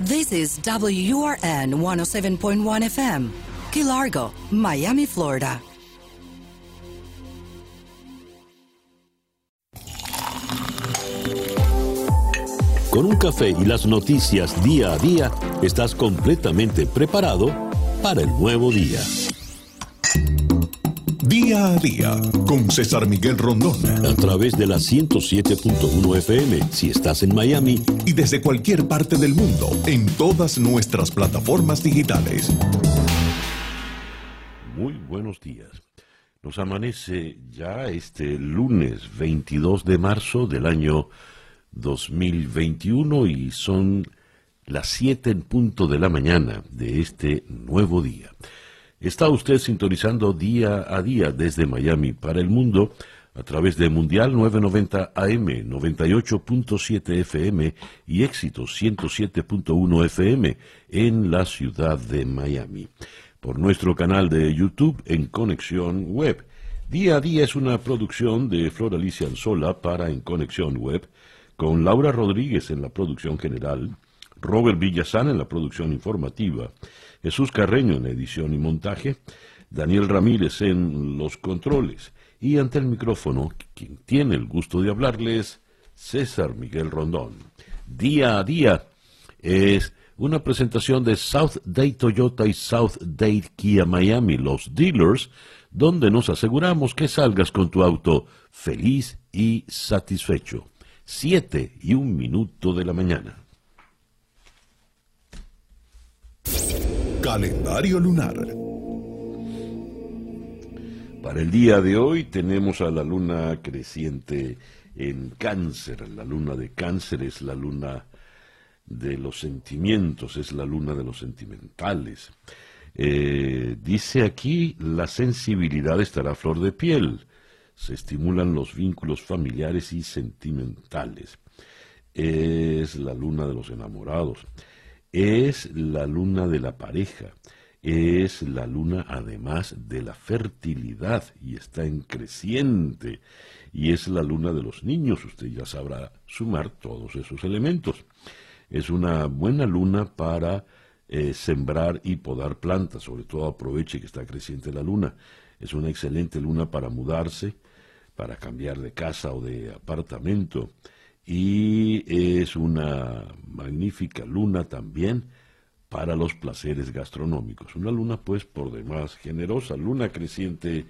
This is WURN 107.1 FM, Key Largo, Miami, Florida. Con un café y las noticias día a día, estás completamente preparado para el nuevo día. Día a día con César Miguel Rondón. A través de la 107.1 FM si estás en Miami. Y desde cualquier parte del mundo en todas nuestras plataformas digitales. Muy buenos días. Nos amanece ya este lunes 22 de marzo del año 2021 y son las 7 en punto de la mañana de este nuevo día. Está usted sintonizando día a día desde Miami para el mundo a través de Mundial 990 AM, 98.7 FM y Éxito 107.1 FM en la ciudad de Miami. Por nuestro canal de YouTube en Conexión Web. Día a día es una producción de Flor Alicia Anzola para En Conexión Web con Laura Rodríguez en la producción general, Robert Villazán en la producción informativa, Jesús Carreño en edición y montaje, Daniel Ramírez en los controles y ante el micrófono, quien tiene el gusto de hablarles, César Miguel Rondón. Día a día es una presentación de South Date Toyota y South Date Kia Miami, los dealers, donde nos aseguramos que salgas con tu auto feliz y satisfecho. Siete y un minuto de la mañana. Calendario lunar. Para el día de hoy tenemos a la luna creciente en cáncer. La luna de cáncer es la luna de los sentimientos, es la luna de los sentimentales. Eh, dice aquí, la sensibilidad estará a flor de piel se estimulan los vínculos familiares y sentimentales. Es la luna de los enamorados, es la luna de la pareja, es la luna además de la fertilidad y está en creciente y es la luna de los niños, usted ya sabrá sumar todos esos elementos. Es una buena luna para eh, sembrar y podar plantas, sobre todo aproveche que está creciente la luna. Es una excelente luna para mudarse, para cambiar de casa o de apartamento. Y es una magnífica luna también para los placeres gastronómicos. Una luna pues por demás generosa, luna creciente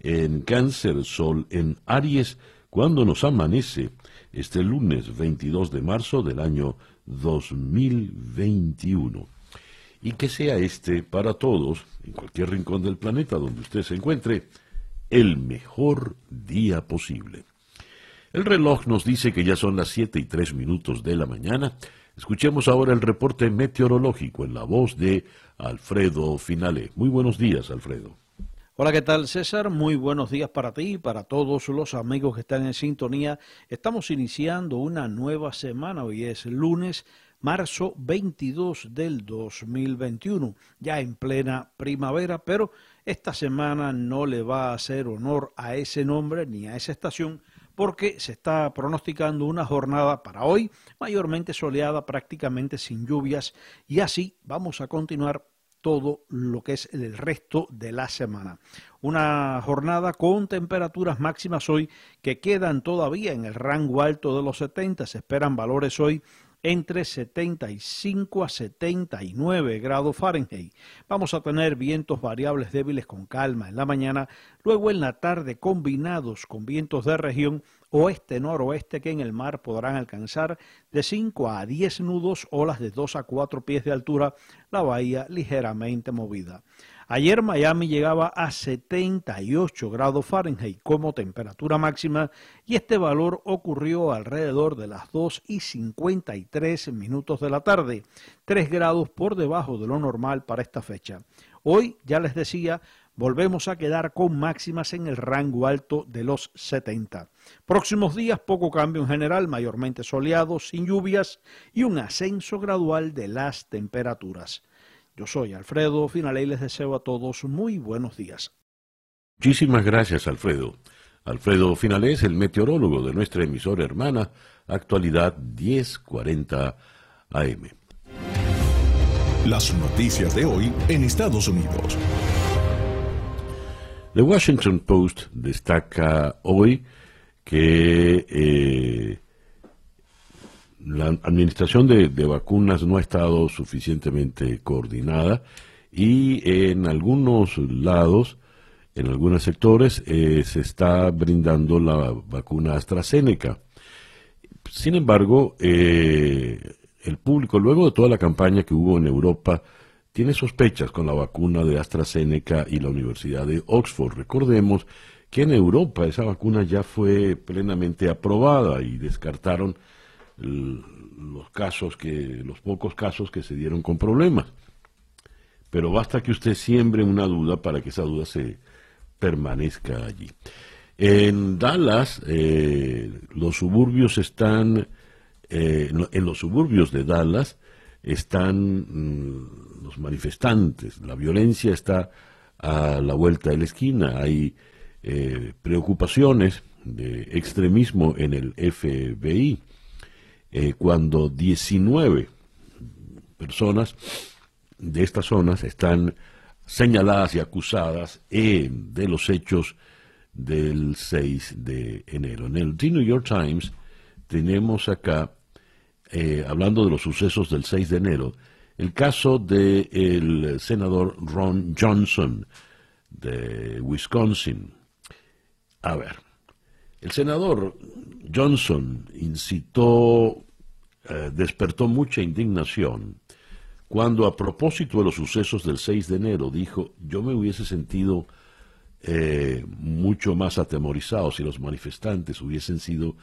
en cáncer, sol en Aries, cuando nos amanece este lunes 22 de marzo del año 2021. Y que sea este para todos, en cualquier rincón del planeta donde usted se encuentre, el mejor día posible. El reloj nos dice que ya son las siete y tres minutos de la mañana. Escuchemos ahora el reporte meteorológico en la voz de Alfredo Finale. Muy buenos días, Alfredo. Hola, ¿qué tal César? Muy buenos días para ti y para todos los amigos que están en sintonía. Estamos iniciando una nueva semana, hoy es lunes, marzo 22 del 2021, ya en plena primavera, pero esta semana no le va a hacer honor a ese nombre ni a esa estación porque se está pronosticando una jornada para hoy mayormente soleada, prácticamente sin lluvias y así vamos a continuar todo lo que es el resto de la semana. Una jornada con temperaturas máximas hoy que quedan todavía en el rango alto de los 70. Se esperan valores hoy entre 75 a 79 grados Fahrenheit. Vamos a tener vientos variables débiles con calma en la mañana, luego en la tarde combinados con vientos de región oeste-noroeste que en el mar podrán alcanzar de 5 a 10 nudos, olas de 2 a 4 pies de altura, la bahía ligeramente movida. Ayer Miami llegaba a 78 grados Fahrenheit como temperatura máxima y este valor ocurrió alrededor de las 2 y 53 minutos de la tarde, 3 grados por debajo de lo normal para esta fecha. Hoy, ya les decía, volvemos a quedar con máximas en el rango alto de los 70. Próximos días, poco cambio en general, mayormente soleados, sin lluvias y un ascenso gradual de las temperaturas. Yo soy Alfredo Finale y les deseo a todos muy buenos días. Muchísimas gracias, Alfredo. Alfredo Finale es el meteorólogo de nuestra emisora hermana, actualidad 1040 AM. Las noticias de hoy en Estados Unidos. The Washington Post destaca hoy que eh, la administración de, vacunas no ha estado suficientemente coordinada y en algunos lados, en algunos sectores, eh, se está brindando la vacuna AstraZeneca. Sin embargo, eh, el público, luego de toda la campaña que hubo en Europa, tiene sospechas con la vacuna de AstraZeneca y la Universidad de Oxford. Recordemos que en Europa esa vacuna ya fue plenamente aprobada y descartaron los casos que, los pocos casos que se dieron con problemas. Pero basta que usted siembre una duda para que esa duda se permanezca allí. En Dallas, eh, los suburbios están, eh, en los suburbios de Dallas están mm, los manifestantes. La violencia está a la vuelta de la esquina. Hay eh, preocupaciones de extremismo en el FBI. Eh, cuando 19 personas de estas zonas están señaladas y acusadas eh, de los hechos del 6 de enero. En el The New York Times tenemos acá, eh, hablando de los sucesos del 6 de enero, el caso del senador Ron Johnson de Wisconsin. A ver, el senador Johnson incitó eh, despertó mucha indignación cuando a propósito de los sucesos del 6 de enero dijo, yo me hubiese sentido eh, mucho más atemorizado si los manifestantes hubiesen sido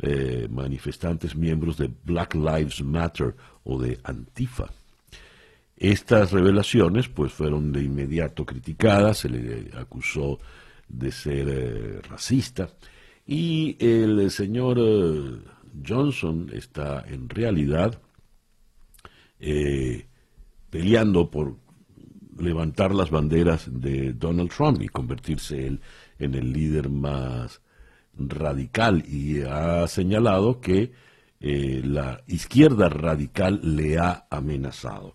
eh, manifestantes miembros de Black Lives Matter o de Antifa. Estas revelaciones pues fueron de inmediato criticadas, se le acusó de ser racista y el señor Johnson está en realidad eh, peleando por levantar las banderas de Donald Trump y convertirse él en el líder más radical y ha señalado que eh, la izquierda radical le ha amenazado.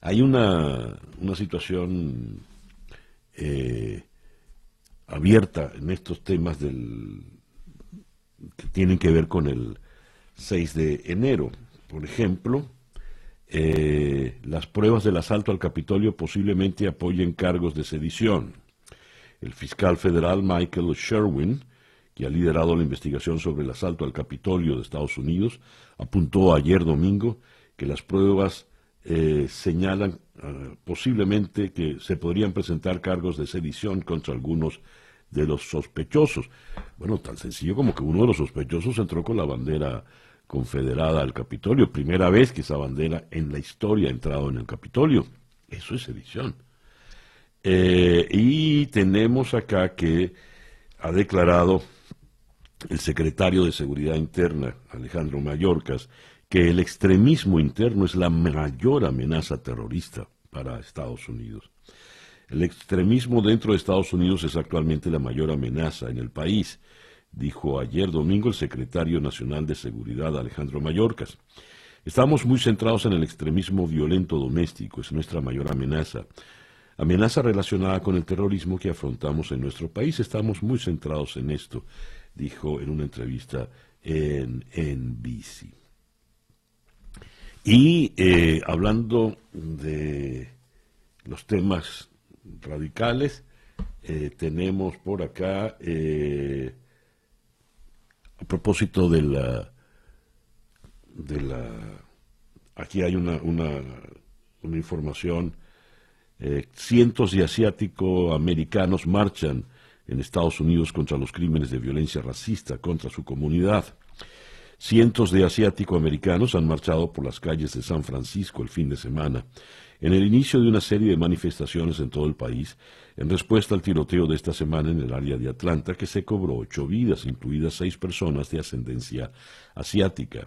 Hay una, una situación eh, abierta en estos temas del, que tienen que ver con el 6 de enero. Por ejemplo, eh, las pruebas del asalto al Capitolio posiblemente apoyen cargos de sedición. El fiscal federal Michael Sherwin, que ha liderado la investigación sobre el asalto al Capitolio de Estados Unidos, apuntó ayer domingo que las pruebas eh, señalan ah, posiblemente que se podrían presentar cargos de sedición contra algunos de los sospechosos. Bueno, tan sencillo como que uno de los sospechosos entró con la bandera confederada al Capitolio. Primera vez que esa bandera en la historia ha entrado en el Capitolio. Eso es sedición. Eh, y tenemos acá que ha declarado el secretario de Seguridad Interna, Alejandro Mayorkas, que el extremismo interno es la mayor amenaza terrorista para Estados Unidos. El extremismo dentro de Estados Unidos es actualmente la mayor amenaza en el país, dijo ayer domingo el secretario nacional de Seguridad Alejandro Mayorkas. Estamos muy centrados en el extremismo violento doméstico, es nuestra mayor amenaza. Amenaza relacionada con el terrorismo que afrontamos en nuestro país. Estamos muy centrados en esto, dijo en una entrevista en NBC. Y eh, hablando de los temas radicales. Eh, tenemos por acá, eh, a propósito de la, de la, aquí hay una, una, una información, eh, cientos de asiáticos americanos marchan en Estados Unidos contra los crímenes de violencia racista contra su comunidad. Cientos de asiático-americanos han marchado por las calles de San Francisco el fin de semana en el inicio de una serie de manifestaciones en todo el país, en respuesta al tiroteo de esta semana en el área de Atlanta, que se cobró ocho vidas, incluidas seis personas de ascendencia asiática.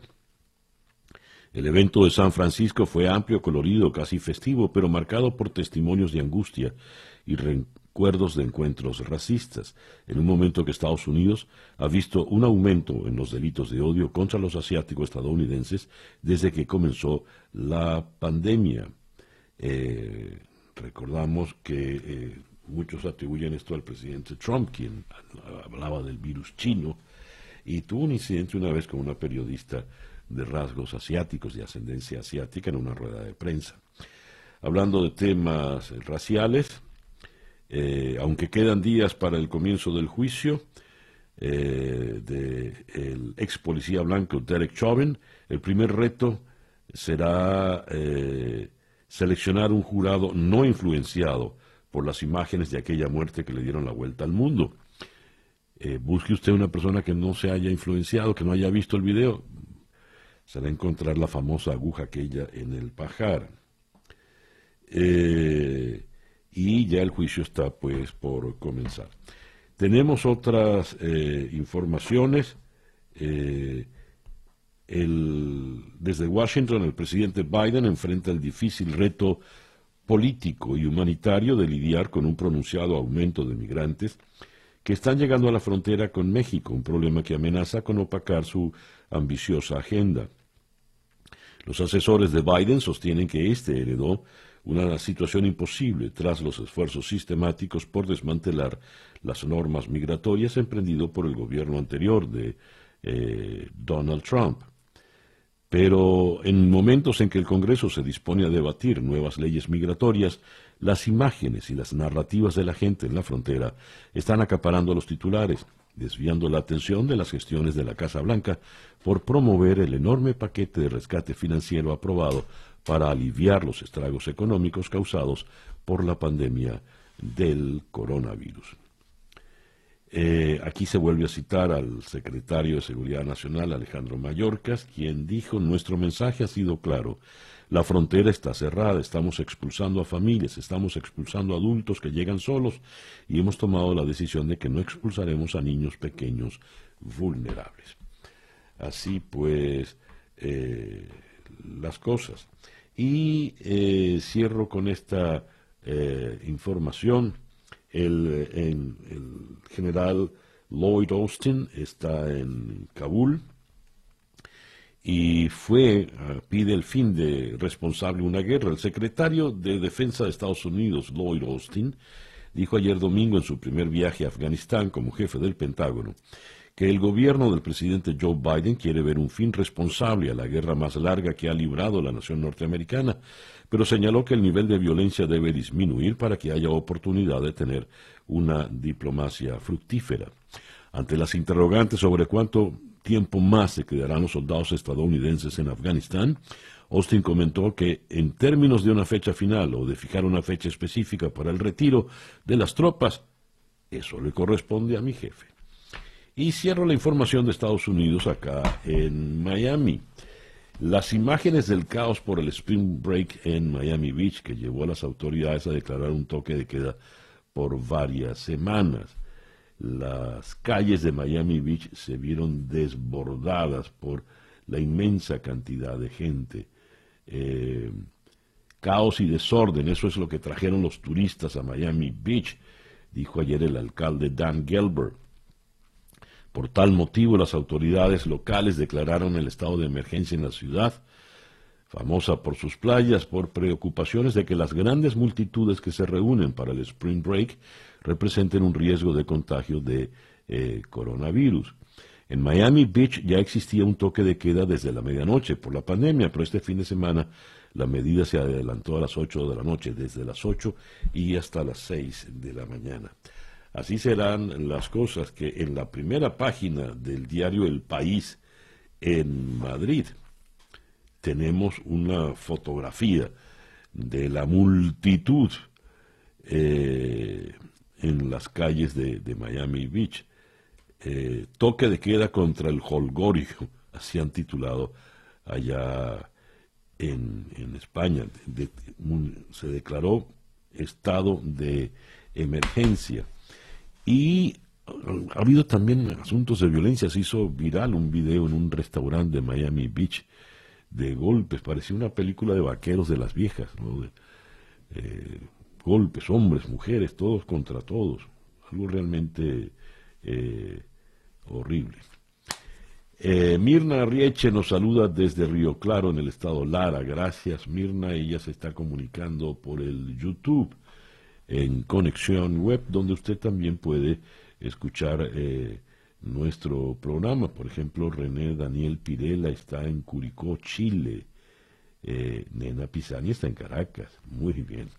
El evento de San Francisco fue amplio, colorido, casi festivo, pero marcado por testimonios de angustia y recuerdos de encuentros racistas, en un momento que Estados Unidos ha visto un aumento en los delitos de odio contra los asiáticos estadounidenses desde que comenzó la pandemia. Eh, recordamos que eh, muchos atribuyen esto al presidente Trump, quien hablaba del virus chino, y tuvo un incidente una vez con una periodista de rasgos asiáticos, de ascendencia asiática, en una rueda de prensa. Hablando de temas raciales, eh, aunque quedan días para el comienzo del juicio eh, del ex policía blanco Derek Chauvin, el primer reto será eh, seleccionar un jurado no influenciado por las imágenes de aquella muerte que le dieron la vuelta al mundo. busque usted una persona que no se haya influenciado, que no haya visto el video, será encontrar la famosa aguja aquella en el pajar. Eh, y ya el juicio está pues por comenzar. Tenemos otras eh, informaciones. Eh, desde Washington, el presidente Biden enfrenta el difícil reto político y humanitario de lidiar con un pronunciado aumento de migrantes que están llegando a la frontera con México, un problema que amenaza con opacar su ambiciosa agenda. Los asesores de Biden sostienen que este heredó una situación imposible tras los esfuerzos sistemáticos por desmantelar las normas migratorias emprendido por el gobierno anterior de eh, Donald Trump. Pero en momentos en que el Congreso se dispone a debatir nuevas leyes migratorias, las imágenes y las narrativas de la gente en la frontera están acaparando a los titulares desviando la atención de las gestiones de la Casa Blanca por promover el enorme paquete de rescate financiero aprobado para aliviar los estragos económicos causados por la pandemia del coronavirus. Eh, aquí se vuelve a citar al secretario de Seguridad Nacional, Alejandro Mayorkas, quien dijo, nuestro mensaje ha sido claro, la frontera está cerrada, estamos expulsando a familias, estamos expulsando a adultos que llegan solos y hemos tomado la decisión de que no expulsaremos a niños pequeños vulnerables. Así pues, eh, las cosas. Y eh, cierro con esta eh, información. El, el general Lloyd Austin está en Kabul y fue, ah, pide el fin de responsable una guerra. El secretario de Defensa de Estados Unidos, Lloyd Austin, dijo ayer domingo en su primer viaje a Afganistán como jefe del Pentágono que el gobierno del presidente Joe Biden quiere ver un fin responsable a la guerra más larga que ha librado la nación norteamericana, pero señaló que el nivel de violencia debe disminuir para que haya oportunidad de tener una diplomacia fructífera. Ante las interrogantes sobre cuánto tiempo más se quedarán los soldados estadounidenses en Afganistán, Austin comentó que en términos de una fecha final o de fijar una fecha específica para el retiro de las tropas, eso le corresponde a mi jefe. Y cierro la información de Estados Unidos acá en Miami. Las imágenes del caos por el Spring Break en Miami Beach que llevó a las autoridades a declarar un toque de queda por varias semanas las calles de Miami Beach se vieron desbordadas por la inmensa cantidad de gente. Eh, caos y desorden, eso es lo que trajeron los turistas a Miami Beach, dijo ayer el alcalde Dan Gelber. Por tal motivo, las autoridades locales declararon el estado de emergencia en la ciudad, famosa por sus playas, por preocupaciones de que las grandes multitudes que se reúnen para el Spring Break representen un riesgo de contagio de eh, coronavirus. En Miami Beach ya existía un toque de queda desde la medianoche por la pandemia, pero este fin de semana la medida se adelantó a las 8 de la noche, desde las 8 y hasta las 6 de la mañana. Así serán las cosas que en la primera página del diario El País en Madrid tenemos una fotografía de la multitud eh, en las calles de, Miami Beach. Eh, toque de queda contra el holgorio, así han titulado allá en, España. se declaró estado de emergencia. Y ha habido también asuntos de violencia. Se hizo viral un video en un restaurante de Miami Beach de golpes. Parecía una película de vaqueros de las viejas. ¿no? Eh, golpes, hombres, mujeres, todos contra todos. Algo realmente eh, horrible. Eh, Mirna Rieche nos saluda desde Río Claro, en el estado Lara. Gracias, Mirna. Ella se está comunicando por el YouTube en Conexión Web, donde usted también puede escuchar eh, nuestro programa. Por ejemplo, René Daniel Pirela está en Curicó, Chile. Eh, Nena Pisani está en Caracas. Muy bien.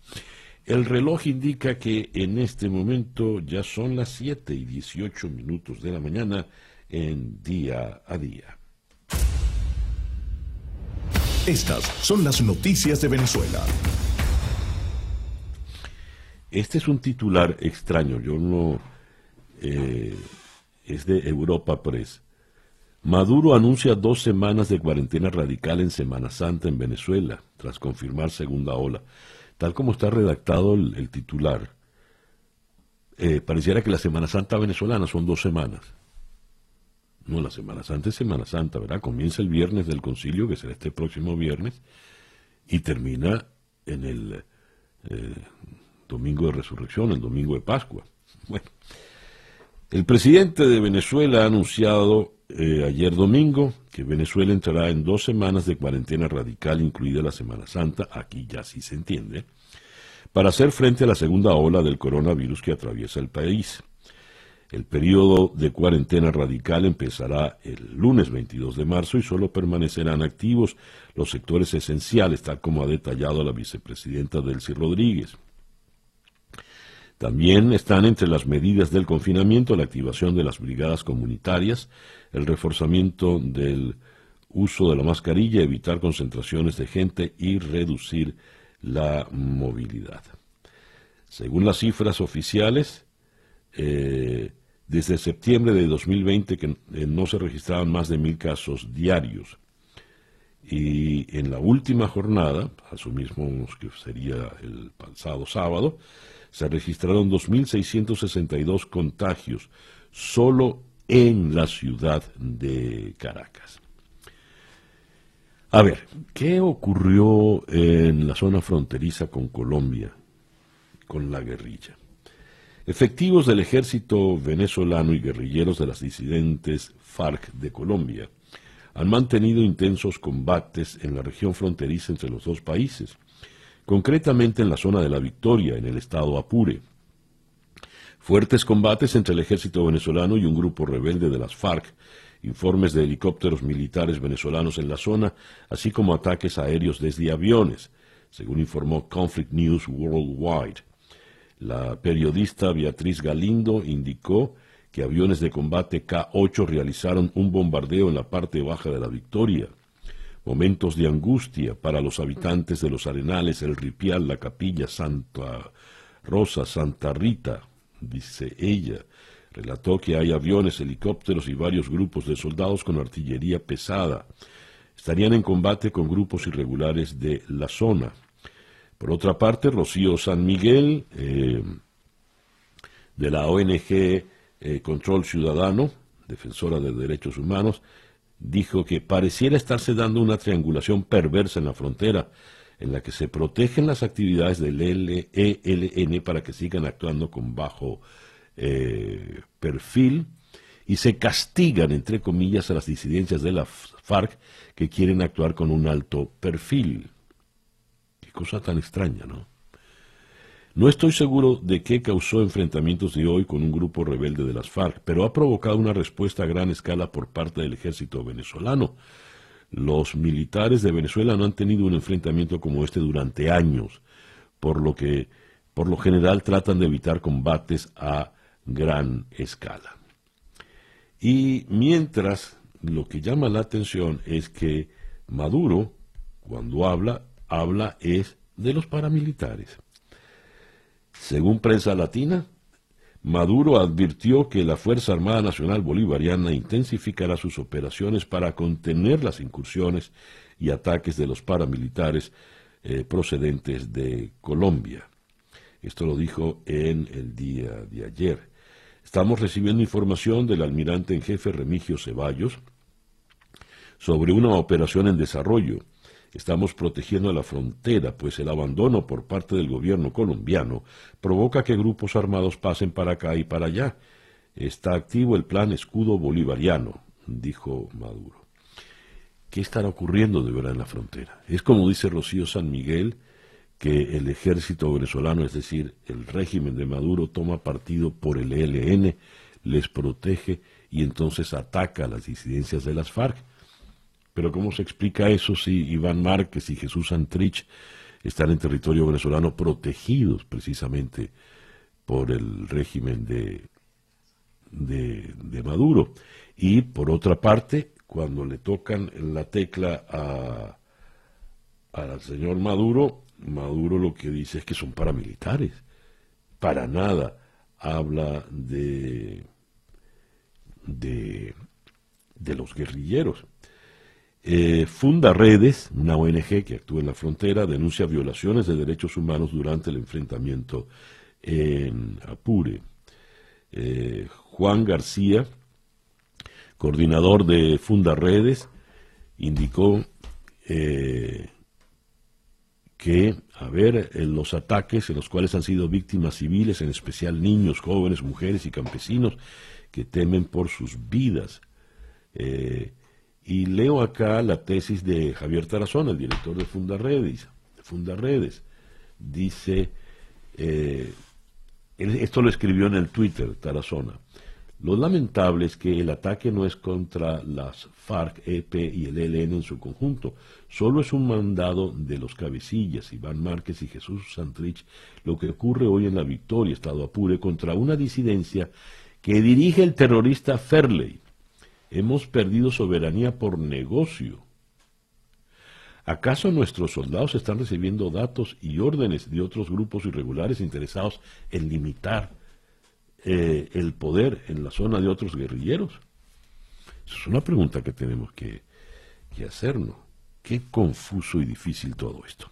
El reloj indica que en este momento ya son las 7 y 18 minutos de la mañana en día a día. Estas son las noticias de Venezuela. Este es un titular extraño, yo no... Eh, es de Europa Press. Maduro anuncia dos semanas de cuarentena radical en Semana Santa en Venezuela, tras confirmar segunda ola. Tal como está redactado el, titular, eh, pareciera que la Semana Santa venezolana son dos semanas. No, la Semana Santa es Semana Santa, ¿verdad? Comienza el viernes del concilio, que será este próximo viernes, y termina en el eh, domingo de resurrección, el domingo de Pascua. Bueno, el presidente de Venezuela ha anunciado eh, ayer domingo que Venezuela entrará en dos semanas de cuarentena radical, incluida la Semana Santa, aquí ya sí se entiende, para hacer frente a la segunda ola del coronavirus que atraviesa el país. El periodo de cuarentena radical empezará el lunes 22 de marzo y solo permanecerán activos los sectores esenciales, tal como ha detallado la vicepresidenta Delcy Rodríguez. También están entre las medidas del confinamiento la activación de las brigadas comunitarias, el reforzamiento del uso de la mascarilla, evitar concentraciones de gente y reducir la movilidad. Según las cifras oficiales, eh, desde septiembre de 2020 que eh, no se registraban más de mil casos diarios. Y en la última jornada, asumimos que sería el pasado sábado, se registraron 2.662 contagios solo en la ciudad de Caracas. A ver, ¿qué ocurrió en la zona fronteriza con Colombia, con la guerrilla? Efectivos del ejército venezolano y guerrilleros de las disidentes FARC de Colombia han mantenido intensos combates en la región fronteriza entre los dos países, concretamente en la zona de la Victoria, en el estado Apure. Fuertes combates entre el ejército venezolano y un grupo rebelde de las FARC, informes de helicópteros militares venezolanos en la zona, así como ataques aéreos desde aviones, según informó Conflict News Worldwide. La periodista Beatriz Galindo indicó aviones de combate K-8 realizaron un bombardeo en la parte baja de la Victoria. Momentos de angustia para los habitantes de los Arenales, el Ripial, la Capilla Santa Rosa, Santa Rita, dice ella. Relató que hay aviones, helicópteros y varios grupos de soldados con artillería pesada. Estarían en combate con grupos irregulares de la zona. Por otra parte, Rocío San Miguel, eh, de la ONG eh, Control Ciudadano, defensora de derechos humanos, dijo que pareciera estarse dando una triangulación perversa en la frontera, en la que se protegen las actividades del ELN para que sigan actuando con bajo eh, perfil y se castigan, entre comillas, a las disidencias de la FARC que quieren actuar con un alto perfil cosa tan extraña, ¿no? No estoy seguro de qué causó enfrentamientos de hoy con un grupo rebelde de las FARC, pero ha provocado una respuesta a gran escala por parte del ejército venezolano. Los militares de Venezuela no han tenido un enfrentamiento como este durante años, por lo que por lo general tratan de evitar combates a gran escala. Y mientras lo que llama la atención es que Maduro, cuando habla, habla es de los paramilitares. Según prensa latina, Maduro advirtió que la Fuerza Armada Nacional Bolivariana intensificará sus operaciones para contener las incursiones y ataques de los paramilitares eh, procedentes de Colombia. Esto lo dijo en el día de ayer. Estamos recibiendo información del almirante en jefe Remigio Ceballos sobre una operación en desarrollo Estamos protegiendo la frontera, pues el abandono por parte del gobierno colombiano provoca que grupos armados pasen para acá y para allá. Está activo el plan escudo bolivariano, dijo Maduro. ¿Qué estará ocurriendo de verdad en la frontera? Es como dice Rocío San Miguel, que el ejército venezolano, es decir, el régimen de Maduro, toma partido por el ELN, les protege y entonces ataca a las disidencias de las FARC. Pero ¿cómo se explica eso si Iván Márquez y Jesús Antrich están en territorio venezolano protegidos precisamente por el régimen de, de, Maduro? Y por otra parte, cuando le tocan la tecla a, al señor Maduro, Maduro lo que dice es que son paramilitares. Para nada habla de, de los guerrilleros. Eh, funda Redes, una ONG que actúa en la frontera, denuncia violaciones de derechos humanos durante el enfrentamiento en Apure. Eh, Juan García, coordinador de Funda Redes, indicó eh, que, a ver, los ataques en los cuales han sido víctimas civiles, en especial niños, jóvenes, mujeres y campesinos, que temen por sus vidas. Y leo acá la tesis de Javier Tarazona, el director de Fundaredes. Fundaredes. Dice, eh, esto lo escribió en el Twitter Tarazona. Lo lamentable es que el ataque no es contra las FARC, EP y el ELN en su conjunto, solo es un mandado de los cabecillas, Iván Márquez y Jesús Santrich, lo que ocurre hoy en la Victoria, Estado Apure, contra una disidencia que dirige el terrorista Ferley, Hemos perdido soberanía por negocio. ¿Acaso nuestros soldados están recibiendo datos y órdenes de otros grupos irregulares interesados en limitar eh, el poder en la zona de otros guerrilleros? Es una pregunta que tenemos que, que hacernos. Qué confuso y difícil todo esto.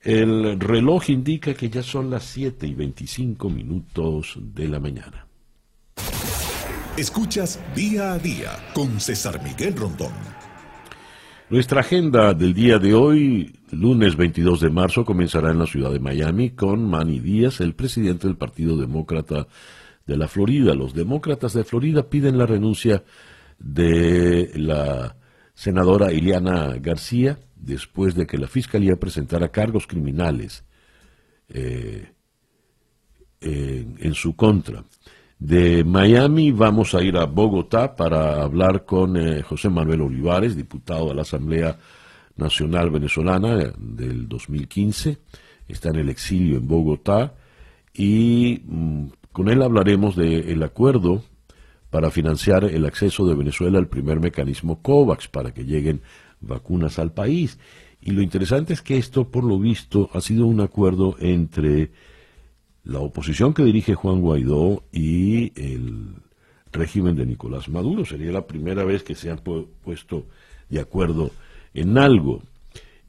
El reloj indica que ya son las 7 y 25 minutos de la mañana. Escuchas día a día con César Miguel Rondón. Nuestra agenda del día de hoy, lunes 22 de marzo, comenzará en la ciudad de Miami con Manny Díaz, el presidente del Partido Demócrata de la Florida. Los demócratas de Florida piden la renuncia de la senadora Ileana García después de que la Fiscalía presentara cargos criminales eh, en su contra. De Miami vamos a ir a Bogotá para hablar con eh, José Manuel Olivares, diputado de la Asamblea Nacional Venezolana eh, del 2015. Está en el exilio en Bogotá y mm, con él hablaremos del acuerdo para financiar el acceso de Venezuela al primer mecanismo COVAX para que lleguen vacunas al país. Y lo interesante es que esto, por lo visto, ha sido un acuerdo entre la oposición que dirige Juan Guaidó y el régimen de Nicolás Maduro. Sería la primera vez que se han puesto de acuerdo en algo.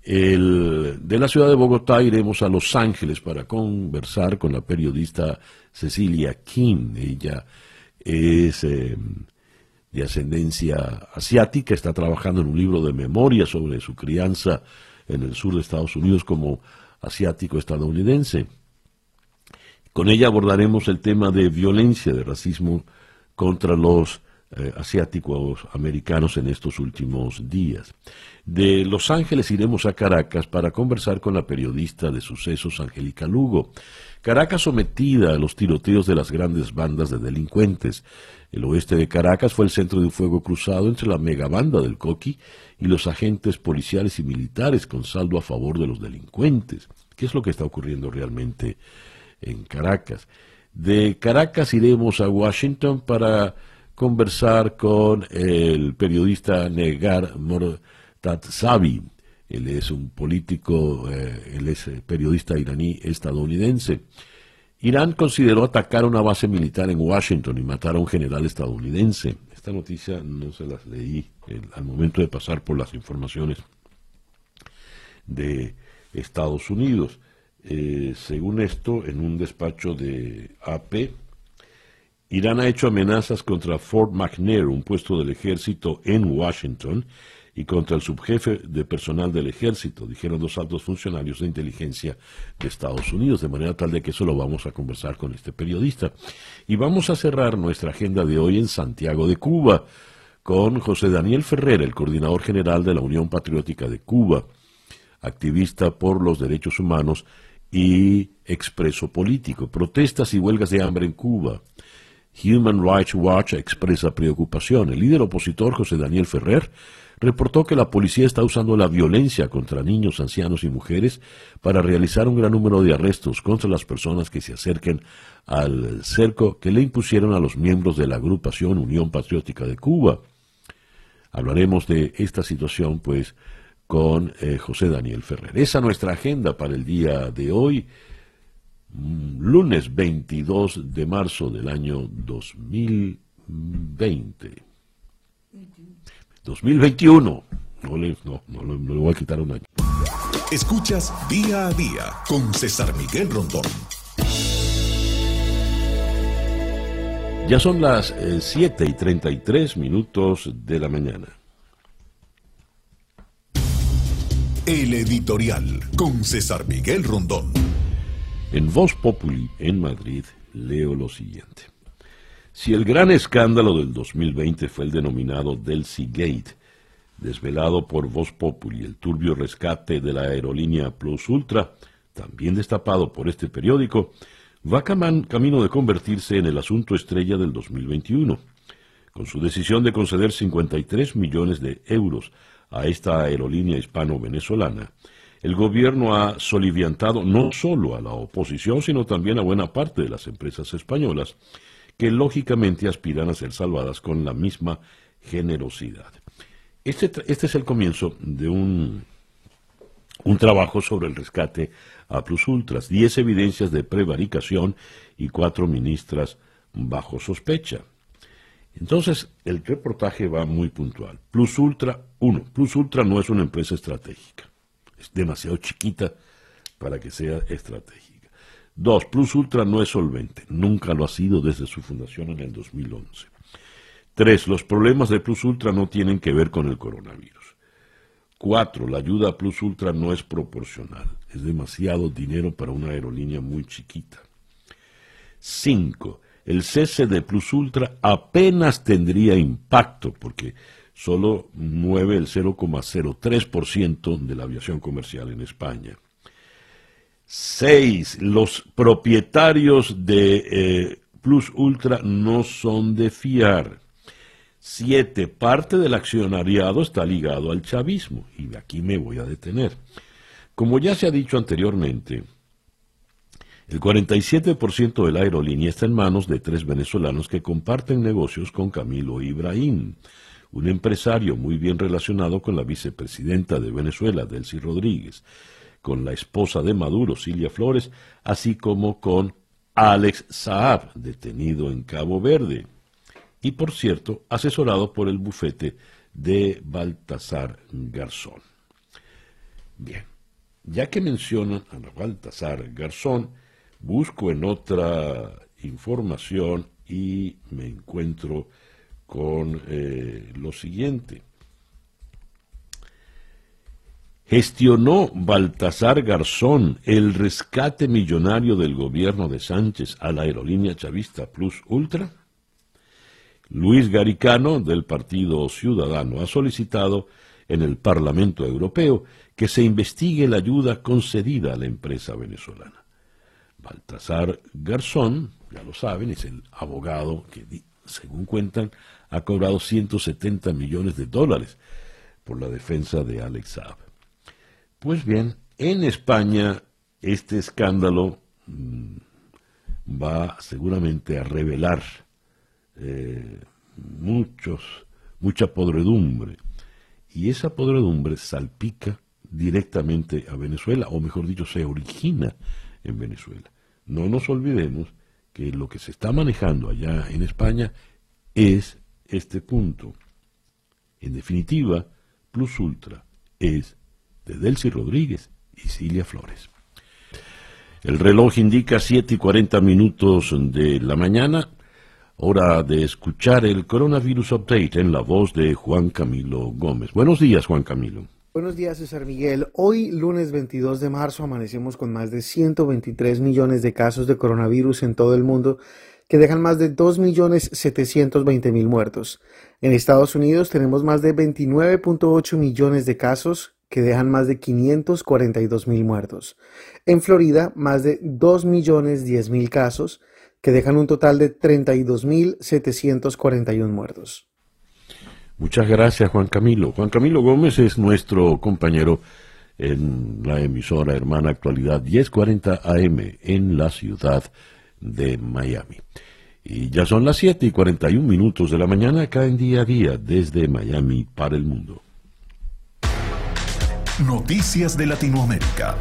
de la ciudad de Bogotá iremos a Los Ángeles para conversar con la periodista Cecilia King. Ella es em, de ascendencia asiática, está trabajando en un libro de memoria sobre su crianza en el sur de Estados Unidos como asiático estadounidense. Con ella abordaremos el tema de violencia, de racismo contra los eh, asiáticos americanos en estos últimos días. De Los Ángeles iremos a Caracas para conversar con la periodista de sucesos Angélica Lugo. Caracas sometida a los tiroteos de las grandes bandas de delincuentes. El oeste de Caracas fue el centro de un fuego cruzado entre la megabanda del Coqui y los agentes policiales y militares con saldo a favor de los delincuentes. ¿Qué es lo que está ocurriendo realmente en Caracas. De Caracas iremos a Washington para conversar con el periodista Negar Mortazavi. Él es un político, eh, él es periodista iraní estadounidense. Irán consideró atacar una base militar en Washington y matar a un general estadounidense. Esta noticia no se las leí al momento de pasar por las informaciones de Estados Unidos. Eh, según esto, en un despacho de AP, Irán ha hecho amenazas contra Fort McNair, un puesto del ejército en Washington, y contra el subjefe de personal del ejército, dijeron dos altos funcionarios de inteligencia de Estados Unidos, de manera tal de que eso lo vamos a conversar con este periodista. Y vamos a cerrar nuestra agenda de hoy en Santiago de Cuba, con José Daniel Ferrer, el coordinador general de la Unión Patriótica de Cuba, activista por los derechos humanos y expreso político. Protestas y huelgas de hambre en Cuba. Human Rights Watch expresa preocupación. El líder opositor José Daniel Ferrer reportó que la policía está usando la violencia contra niños, ancianos y mujeres para realizar un gran número de arrestos contra las personas que se acerquen al cerco que le impusieron a los miembros de la agrupación Unión Patriótica de Cuba. Hablaremos de esta situación, pues, con eh, José Daniel Ferrer. Esa es nuestra agenda para el día de hoy, mm, lunes 22 de marzo del año 2020. 2021. No le, no, no, no le voy a quitar un año. Escuchas día a día con César Miguel Rondón. Ya son las 7 y 33 minutos de la mañana. El editorial con César Miguel Rondón. En Voz Populi, en Madrid, leo lo siguiente. Si el gran escándalo del 2020 fue el denominado Delcy Gate, desvelado por Voz Populi, el turbio rescate de la aerolínea Plus Ultra, también destapado por este periódico, va camino de convertirse en el asunto estrella del 2021. Con su decisión de conceder 53 millones de euros a esta aerolínea hispano-venezolana, el gobierno ha soliviantado no solo a la oposición, sino también a buena parte de las empresas españolas, que lógicamente aspiran a ser salvadas con la misma generosidad. Este, este es el comienzo de un, un trabajo sobre el rescate a Plus Ultras, diez evidencias de prevaricación y cuatro ministras bajo sospecha. Entonces, el reportaje va muy puntual. Plus Ultra, uno, Plus Ultra no es una empresa estratégica. Es demasiado chiquita para que sea estratégica. Dos, Plus Ultra no es solvente. Nunca lo ha sido desde su fundación en el 2011. Tres, los problemas de Plus Ultra no tienen que ver con el coronavirus. Cuatro, la ayuda a Plus Ultra no es proporcional. Es demasiado dinero para una aerolínea muy chiquita. Cinco, el cese de Plus Ultra apenas tendría impacto porque solo mueve el 0,03% de la aviación comercial en España. Seis, los propietarios de eh, Plus Ultra no son de fiar. Siete, parte del accionariado está ligado al chavismo, y aquí me voy a detener. Como ya se ha dicho anteriormente, el 47% de la aerolínea está en manos de tres venezolanos que comparten negocios con Camilo Ibrahim, un empresario muy bien relacionado con la vicepresidenta de Venezuela, Delcy Rodríguez, con la esposa de Maduro, Cilia Flores, así como con Alex Saab, detenido en Cabo Verde y por cierto asesorado por el bufete de Baltasar Garzón. Bien, ya que mencionan a Baltasar Garzón, busco en otra información y me encuentro con eh, lo siguiente. ¿Gestionó Baltasar Garzón el rescate millonario del gobierno de Sánchez a la aerolínea chavista Plus Ultra? Luis Garicano, del Partido Ciudadano, ha solicitado en el Parlamento Europeo que se investigue la ayuda concedida a la empresa venezolana. Baltasar Garzón, ya lo saben, es el abogado que, según cuentan, ha cobrado 170 millones de dólares por la defensa de Alex Saab. Pues bien, en España este escándalo mm, va seguramente a revelar eh, muchos, mucha podredumbre. Y esa podredumbre salpica directamente a Venezuela, o mejor dicho, se origina en Venezuela. No nos olvidemos que lo que se está manejando allá en España es este punto. En definitiva, Plus Ultra es de Delcy Rodríguez y Cilia Flores. El reloj indica 7 y 40 minutos de la mañana. Hora de escuchar el Coronavirus Update en la voz de Juan Camilo Gómez. Buenos días, Juan Camilo. Buenos días, César Miguel. Hoy, lunes 22 de marzo, amanecemos con más de 123 millones de casos de coronavirus en todo el mundo, que dejan más de 2.720.000 muertos. En Estados Unidos tenemos más de 29.8 millones de casos que dejan más de 542.000 muertos. En Florida, más de 2.010.000 casos que dejan un total de 32.741 muertos. Muchas gracias, Juan Camilo. Juan Camilo Gómez es nuestro compañero en la emisora hermana actualidad 1040 AM en la ciudad de Miami. Y ya son las 7 y 41 minutos de la mañana acá en día a día desde Miami para el mundo. Noticias de Latinoamérica.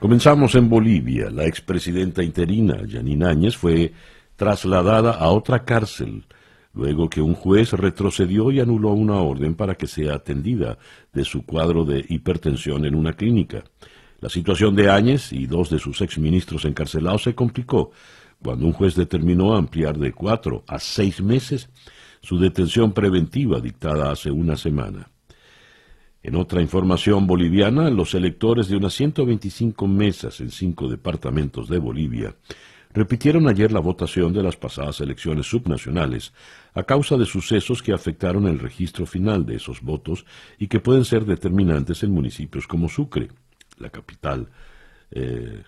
Comenzamos en Bolivia. La expresidenta interina, Janine Áñez, fue trasladada a otra cárcel luego que un juez retrocedió y anuló una orden para que sea atendida de su cuadro de hipertensión en una clínica. La situación de Áñez y dos de sus exministros encarcelados se complicó cuando un juez determinó ampliar de cuatro a seis meses su detención preventiva dictada hace una semana. En otra información boliviana, los electores de unas 125 mesas en cinco departamentos de Bolivia repitieron ayer la votación de las pasadas elecciones subnacionales a causa de sucesos que afectaron el registro final de esos votos y que pueden ser determinantes en municipios como Sucre, la capital eh,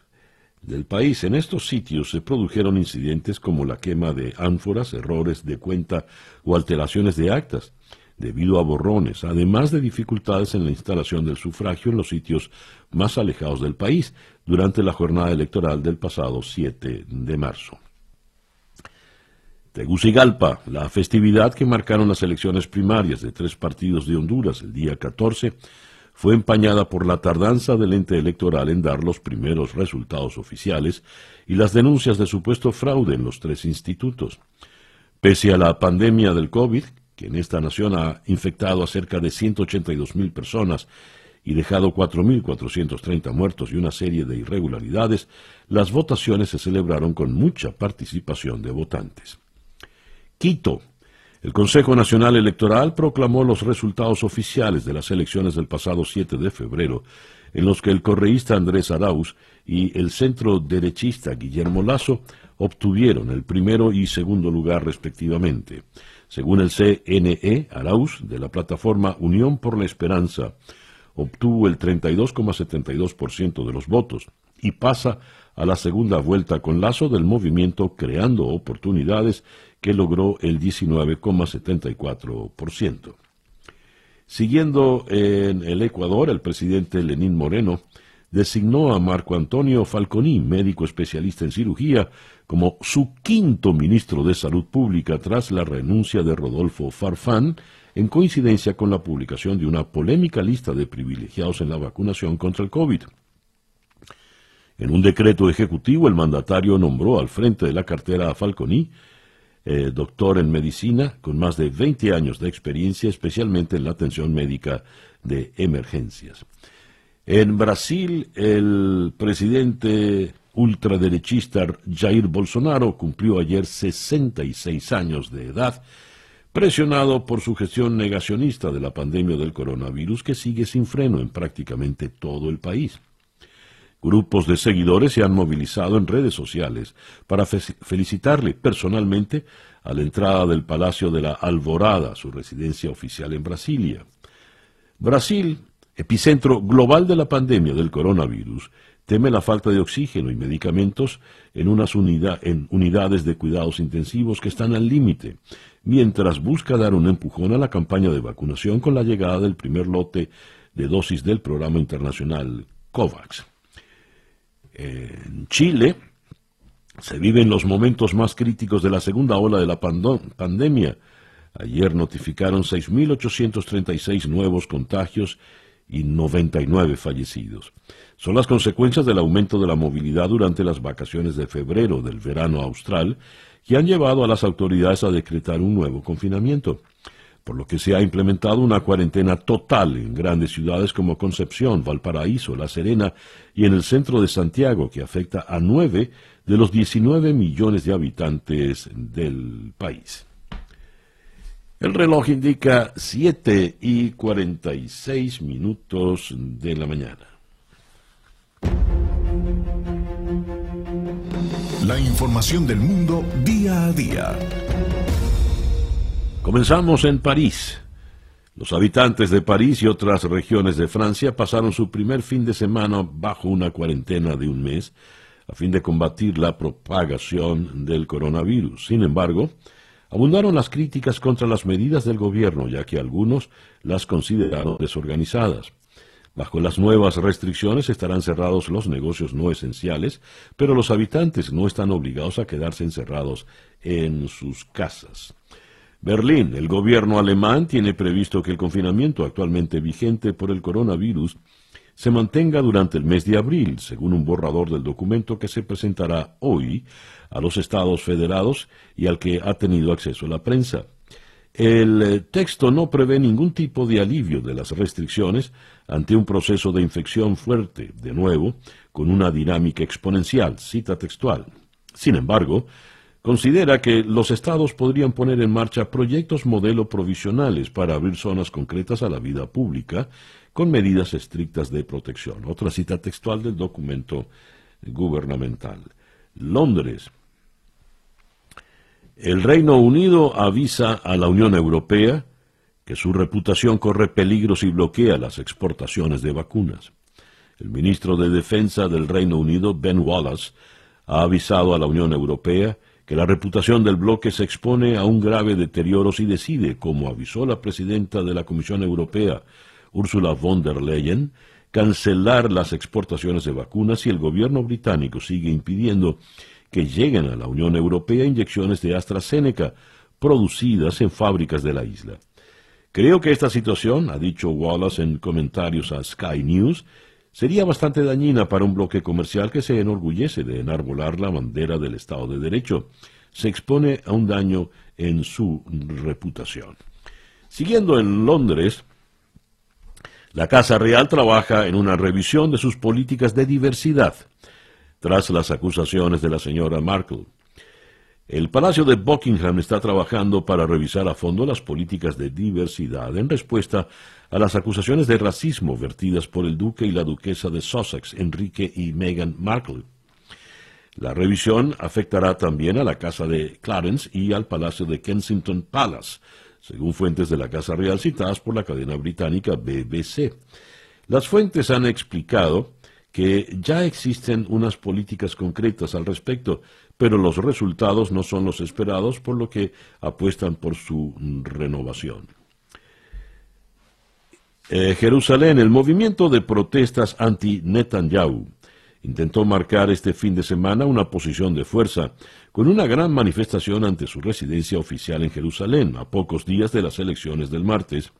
del país. En estos sitios se produjeron incidentes como la quema de ánforas, errores de cuenta o alteraciones de actas debido a borrones, además de dificultades en la instalación del sufragio en los sitios más alejados del país durante la jornada electoral del pasado 7 de marzo. Tegucigalpa, la festividad que marcaron las elecciones primarias de tres partidos de Honduras el día 14, fue empañada por la tardanza del ente electoral en dar los primeros resultados oficiales y las denuncias de supuesto fraude en los tres institutos. Pese a la pandemia del COVID, que en esta nación ha infectado a cerca de 182 mil personas y dejado 4.430 muertos y una serie de irregularidades, las votaciones se celebraron con mucha participación de votantes. Quito. El Consejo Nacional Electoral proclamó los resultados oficiales de las elecciones del pasado 7 de febrero, en los que el correísta Andrés Arauz y el centro derechista Guillermo Lazo obtuvieron el primero y segundo lugar respectivamente. Según el CNE, Arauz, de la plataforma Unión por la Esperanza, obtuvo el 32,72% de los votos y pasa a la segunda vuelta con lazo del movimiento Creando Oportunidades, que logró el 19,74%. Siguiendo en el Ecuador, el presidente Lenín Moreno designó a Marco Antonio Falconi, médico especialista en cirugía, como su quinto ministro de Salud Pública tras la renuncia de Rodolfo Farfán, en coincidencia con la publicación de una polémica lista de privilegiados en la vacunación contra el COVID. En un decreto ejecutivo, el mandatario nombró al frente de la cartera a Falconi, eh, doctor en medicina, con más de 20 años de experiencia, especialmente en la atención médica de emergencias. En Brasil, el presidente ultraderechista Jair Bolsonaro cumplió ayer 66 años de edad, presionado por su gestión negacionista de la pandemia del coronavirus que sigue sin freno en prácticamente todo el país. Grupos de seguidores se han movilizado en redes sociales para felicitarle personalmente a la entrada del Palacio de la Alvorada, su residencia oficial en Brasilia. Brasil epicentro global de la pandemia del coronavirus, teme la falta de oxígeno y medicamentos en unas unidades de cuidados intensivos que están al límite, mientras busca dar un empujón a la campaña de vacunación con la llegada del primer lote de dosis del programa internacional COVAX. En Chile se viven los momentos más críticos de la segunda ola de la pandemia. Ayer notificaron 6.836 nuevos contagios y 99 fallecidos. Son las consecuencias del aumento de la movilidad durante las vacaciones de febrero del verano austral que han llevado a las autoridades a decretar un nuevo confinamiento, por lo que se ha implementado una cuarentena total en grandes ciudades como Concepción, Valparaíso, La Serena y en el centro de Santiago, que afecta a nueve de los 19 millones de habitantes del país. El reloj indica 7 y 46 minutos de la mañana. La información del mundo día a día. Comenzamos en París. Los habitantes de París y otras regiones de Francia pasaron su primer fin de semana bajo una cuarentena de un mes a fin de combatir la propagación del coronavirus. Sin embargo, abundaron las críticas contra las medidas del gobierno, ya que algunos las consideraron desorganizadas. Bajo las nuevas restricciones estarán cerrados los negocios no esenciales, pero los habitantes no están obligados a quedarse encerrados en sus casas. Berlín, el gobierno alemán tiene previsto que el confinamiento actualmente vigente por el coronavirus se mantenga durante el mes de abril, según un borrador del documento que se presentará hoy a los estados federados y al que ha tenido acceso la prensa. El eh, texto no prevé ningún tipo de alivio de las restricciones ante un proceso de infección fuerte, de nuevo, con una dinámica exponencial, cita textual. Sin embargo, considera que los estados podrían poner en marcha proyectos modelo provisionales para abrir zonas concretas a la vida pública con medidas estrictas de protección. Otra cita textual del documento gubernamental. Londres. El Reino Unido avisa a la Unión Europea que su reputación corre peligros y bloquea las exportaciones de vacunas. El ministro de Defensa del Reino Unido, Ben Wallace, ha avisado a la Unión Europea que la reputación del bloque se expone a un grave deterioro si decide, como avisó la presidenta de la Comisión Europea, Ursula von der Leyen, cancelar las exportaciones de vacunas y el gobierno británico sigue impidiendo que lleguen a la Unión Europea inyecciones de AstraZeneca producidas en fábricas de la isla. Creo que esta situación, ha dicho Wallace en comentarios a Sky News, sería bastante dañina para un bloque comercial que se enorgullece de enarbolar la bandera del Estado de Derecho. Se expone a un daño en su reputación. Siguiendo en Londres, la Casa Real trabaja en una revisión de sus políticas de diversidad, tras las acusaciones de la señora Markle. El Palacio de Buckingham está trabajando para revisar a fondo las políticas de diversidad en respuesta a las acusaciones de racismo vertidas por el duque y la duquesa de Sussex, Enrique y Meghan Markle. La revisión afectará también a la Casa de Clarence y al Palacio de Kensington Palace, según fuentes de la Casa Real citadas por la cadena británica BBC. Las fuentes han explicado que ya existen unas políticas concretas al respecto, pero los resultados no son los esperados, por lo que apuestan por su renovación. Eh, Jerusalén, el movimiento de protestas anti-Netanyahu intentó marcar este fin de semana una posición de fuerza, con una gran manifestación ante su residencia oficial en Jerusalén, a pocos días de las elecciones del martes,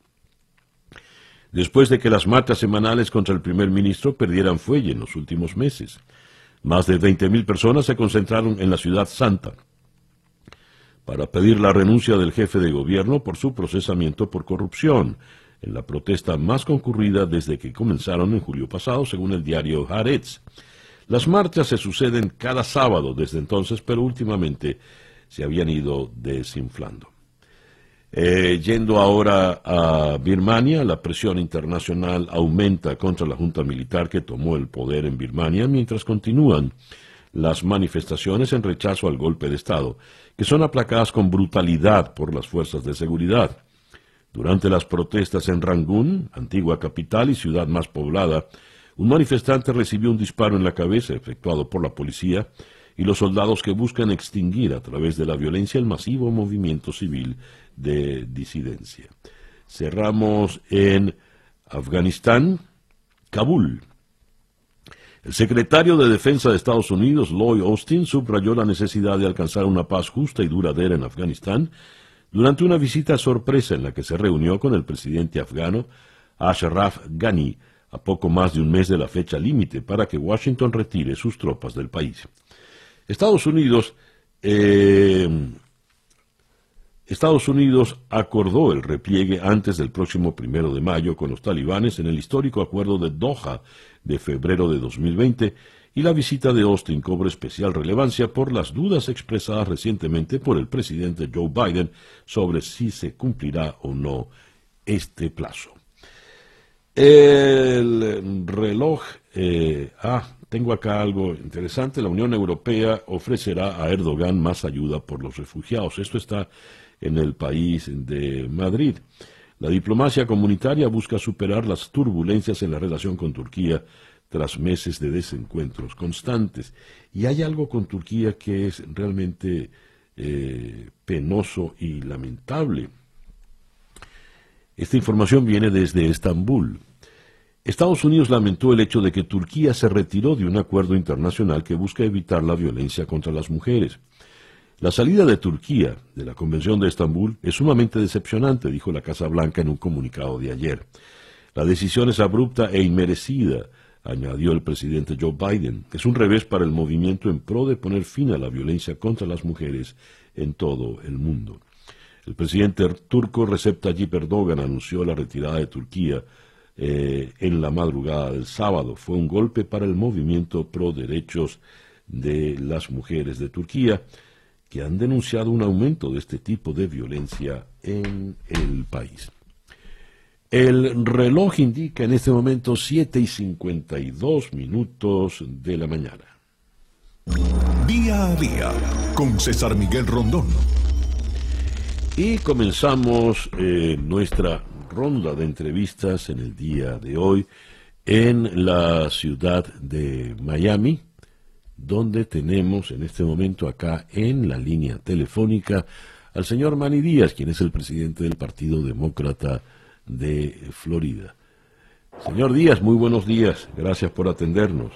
después de que las marchas semanales contra el primer ministro perdieran fuelle en los últimos meses. Más de 20.000 personas se concentraron en la ciudad santa para pedir la renuncia del jefe de gobierno por su procesamiento por corrupción, en la protesta más concurrida desde que comenzaron en julio pasado, según el diario Haaretz. Las marchas se suceden cada sábado desde entonces, pero últimamente se habían ido desinflando. Eh, yendo ahora a Birmania, la presión internacional aumenta contra la junta militar que tomó el poder en Birmania mientras continúan las manifestaciones en rechazo al golpe de Estado, que son aplacadas con brutalidad por las fuerzas de seguridad. Durante las protestas en Rangún, antigua capital y ciudad más poblada, un manifestante recibió un disparo en la cabeza efectuado por la policía y los soldados que buscan extinguir a través de la violencia el masivo movimiento civil de disidencia. Cerramos en Afganistán, Kabul. El secretario de Defensa de Estados Unidos, Lloyd Austin, subrayó la necesidad de alcanzar una paz justa y duradera en Afganistán durante una visita sorpresa en la que se reunió con el presidente afgano Ashraf Ghani a poco más de un mes de la fecha límite para que Washington retire sus tropas del país. Estados Unidos eh, Estados Unidos acordó el repliegue antes del próximo primero de mayo con los talibanes en el histórico acuerdo de Doha de febrero de 2020 y la visita de Austin cobra especial relevancia por las dudas expresadas recientemente por el presidente Joe Biden sobre si se cumplirá o no este plazo. El reloj, eh, ah, tengo acá algo interesante. La Unión Europea ofrecerá a Erdogan más ayuda por los refugiados. Esto está en el país de Madrid. La diplomacia comunitaria busca superar las turbulencias en la relación con Turquía tras meses de desencuentros constantes. Y hay algo con Turquía que es realmente eh, penoso y lamentable. Esta información viene desde Estambul. Estados Unidos lamentó el hecho de que Turquía se retiró de un acuerdo internacional que busca evitar la violencia contra las mujeres. La salida de Turquía de la Convención de Estambul es sumamente decepcionante, dijo la Casa Blanca en un comunicado de ayer. La decisión es abrupta e inmerecida, añadió el presidente Joe Biden. Es un revés para el movimiento en pro de poner fin a la violencia contra las mujeres en todo el mundo. El presidente turco Recep Tayyip Erdogan anunció la retirada de Turquía eh, en la madrugada del sábado. Fue un golpe para el movimiento pro derechos de las mujeres de Turquía, que han denunciado un aumento de este tipo de violencia en el país. El reloj indica en este momento 7 y 52 minutos de la mañana. Día a día con César Miguel Rondón. Y comenzamos eh, nuestra ronda de entrevistas en el día de hoy en la ciudad de Miami, donde tenemos en este momento acá en la línea telefónica al señor Manny Díaz, quien es el presidente del Partido Demócrata de Florida. Señor Díaz, muy buenos días. Gracias por atendernos.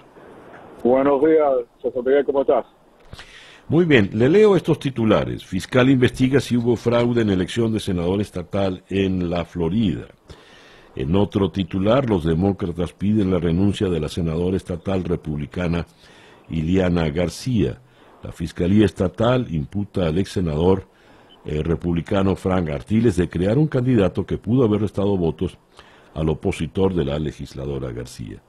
Buenos días, José ¿cómo estás? Muy bien, le leo estos titulares. Fiscal investiga si hubo fraude en elección de senador estatal en la Florida. En otro titular, los demócratas piden la renuncia de la senadora estatal republicana Iliana García. La Fiscalía Estatal imputa al ex senador eh, republicano Frank Artiles de crear un candidato que pudo haber restado votos al opositor de la legisladora García.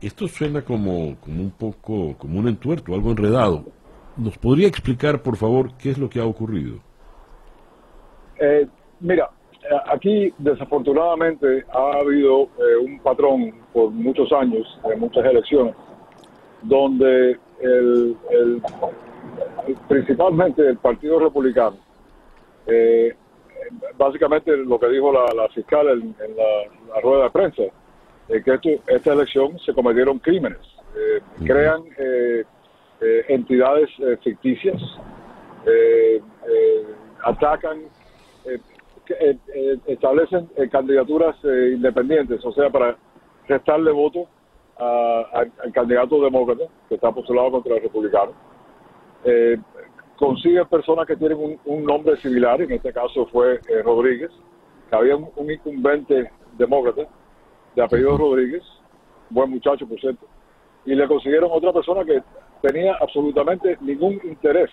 Esto suena como, como un poco, como un entuerto, algo enredado. ¿Nos podría explicar, por favor, qué es lo que ha ocurrido? Eh, mira, eh, aquí desafortunadamente ha habido eh, un patrón por muchos años, en muchas elecciones, donde el, principalmente el Partido Republicano, básicamente lo que dijo la, fiscal en, la, rueda de prensa, es que esta elección se cometieron crímenes. Crean eh, entidades eh, ficticias, eh, atacan, establecen candidaturas independientes, o sea, para restarle voto al candidato demócrata que está postulado contra el republicano. consigue personas que tienen un, nombre similar, en este caso fue Rodríguez, que había un, un incumbente demócrata de apellido Rodríguez, buen muchacho por cierto, y le consiguieron otra persona que tenía absolutamente ningún interés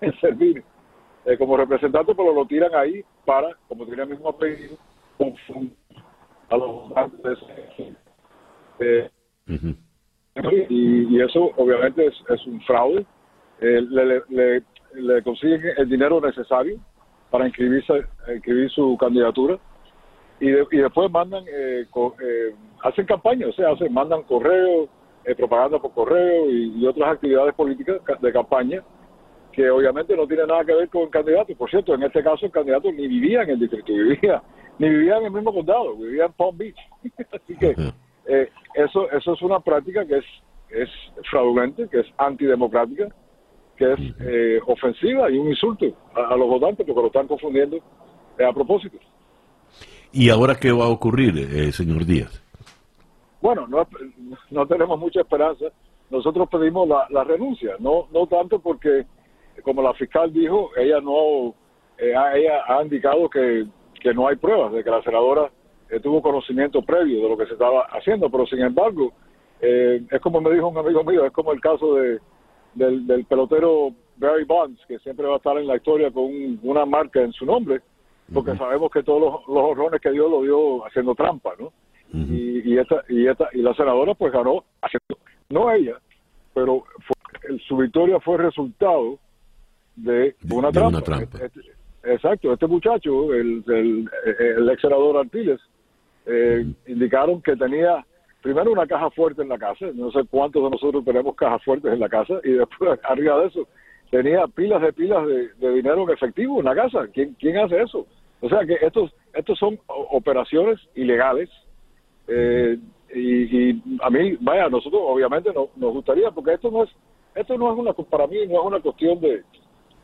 en servir eh, como representante, pero lo tiran ahí para, como tenía el mismo apellido, confundir a los votantes. Eh, y, eso obviamente es, un fraude. Eh, le, le, consiguen el dinero necesario para inscribirse, inscribir su candidatura y, y después mandan, hacen campaña, o sea, hacen, mandan correos eh, propaganda por correo y, otras actividades políticas de campaña que obviamente no tiene nada que ver con el candidato. Por cierto, en este caso el candidato ni vivía en el distrito, vivía ni vivía en el mismo condado, vivía en Palm Beach. Así que eh, eso eso es una práctica que es es fraudulenta, que es antidemocrática, que es eh, ofensiva y un insulto a, los votantes porque lo están confundiendo a propósito. ¿Y ahora qué va a ocurrir, señor Díaz? Bueno, no, no tenemos mucha esperanza. Nosotros pedimos la, renuncia, no no tanto porque, como la fiscal dijo, ella no eh, ella ha indicado que, que no hay pruebas de que la senadora eh, tuvo conocimiento previo de lo que se estaba haciendo, pero sin embargo, eh, es como me dijo un amigo mío, es como el caso de del, pelotero Barry Bonds, que siempre va a estar en la historia con una marca en su nombre, porque sabemos que todos los, los horrores que dio lo dio haciendo trampa, ¿no? Y, y, esta, y, esta, y la senadora pues ganó, no ella, pero su victoria fue resultado de, una, trampa. Este, exacto, este muchacho, el, el, ex senador Artiles, eh, indicaron que tenía primero una caja fuerte en la casa, no sé cuántos de nosotros tenemos cajas fuertes en la casa, y después arriba de eso tenía pilas de pilas de, dinero en efectivo en la casa. ¿Quién, ¿Quién hace eso? O sea que estos, estos son operaciones ilegales eh, y, a mí, vaya, nosotros obviamente no, nos gustaría, porque esto no es, esto no es una, para mí no es una cuestión de,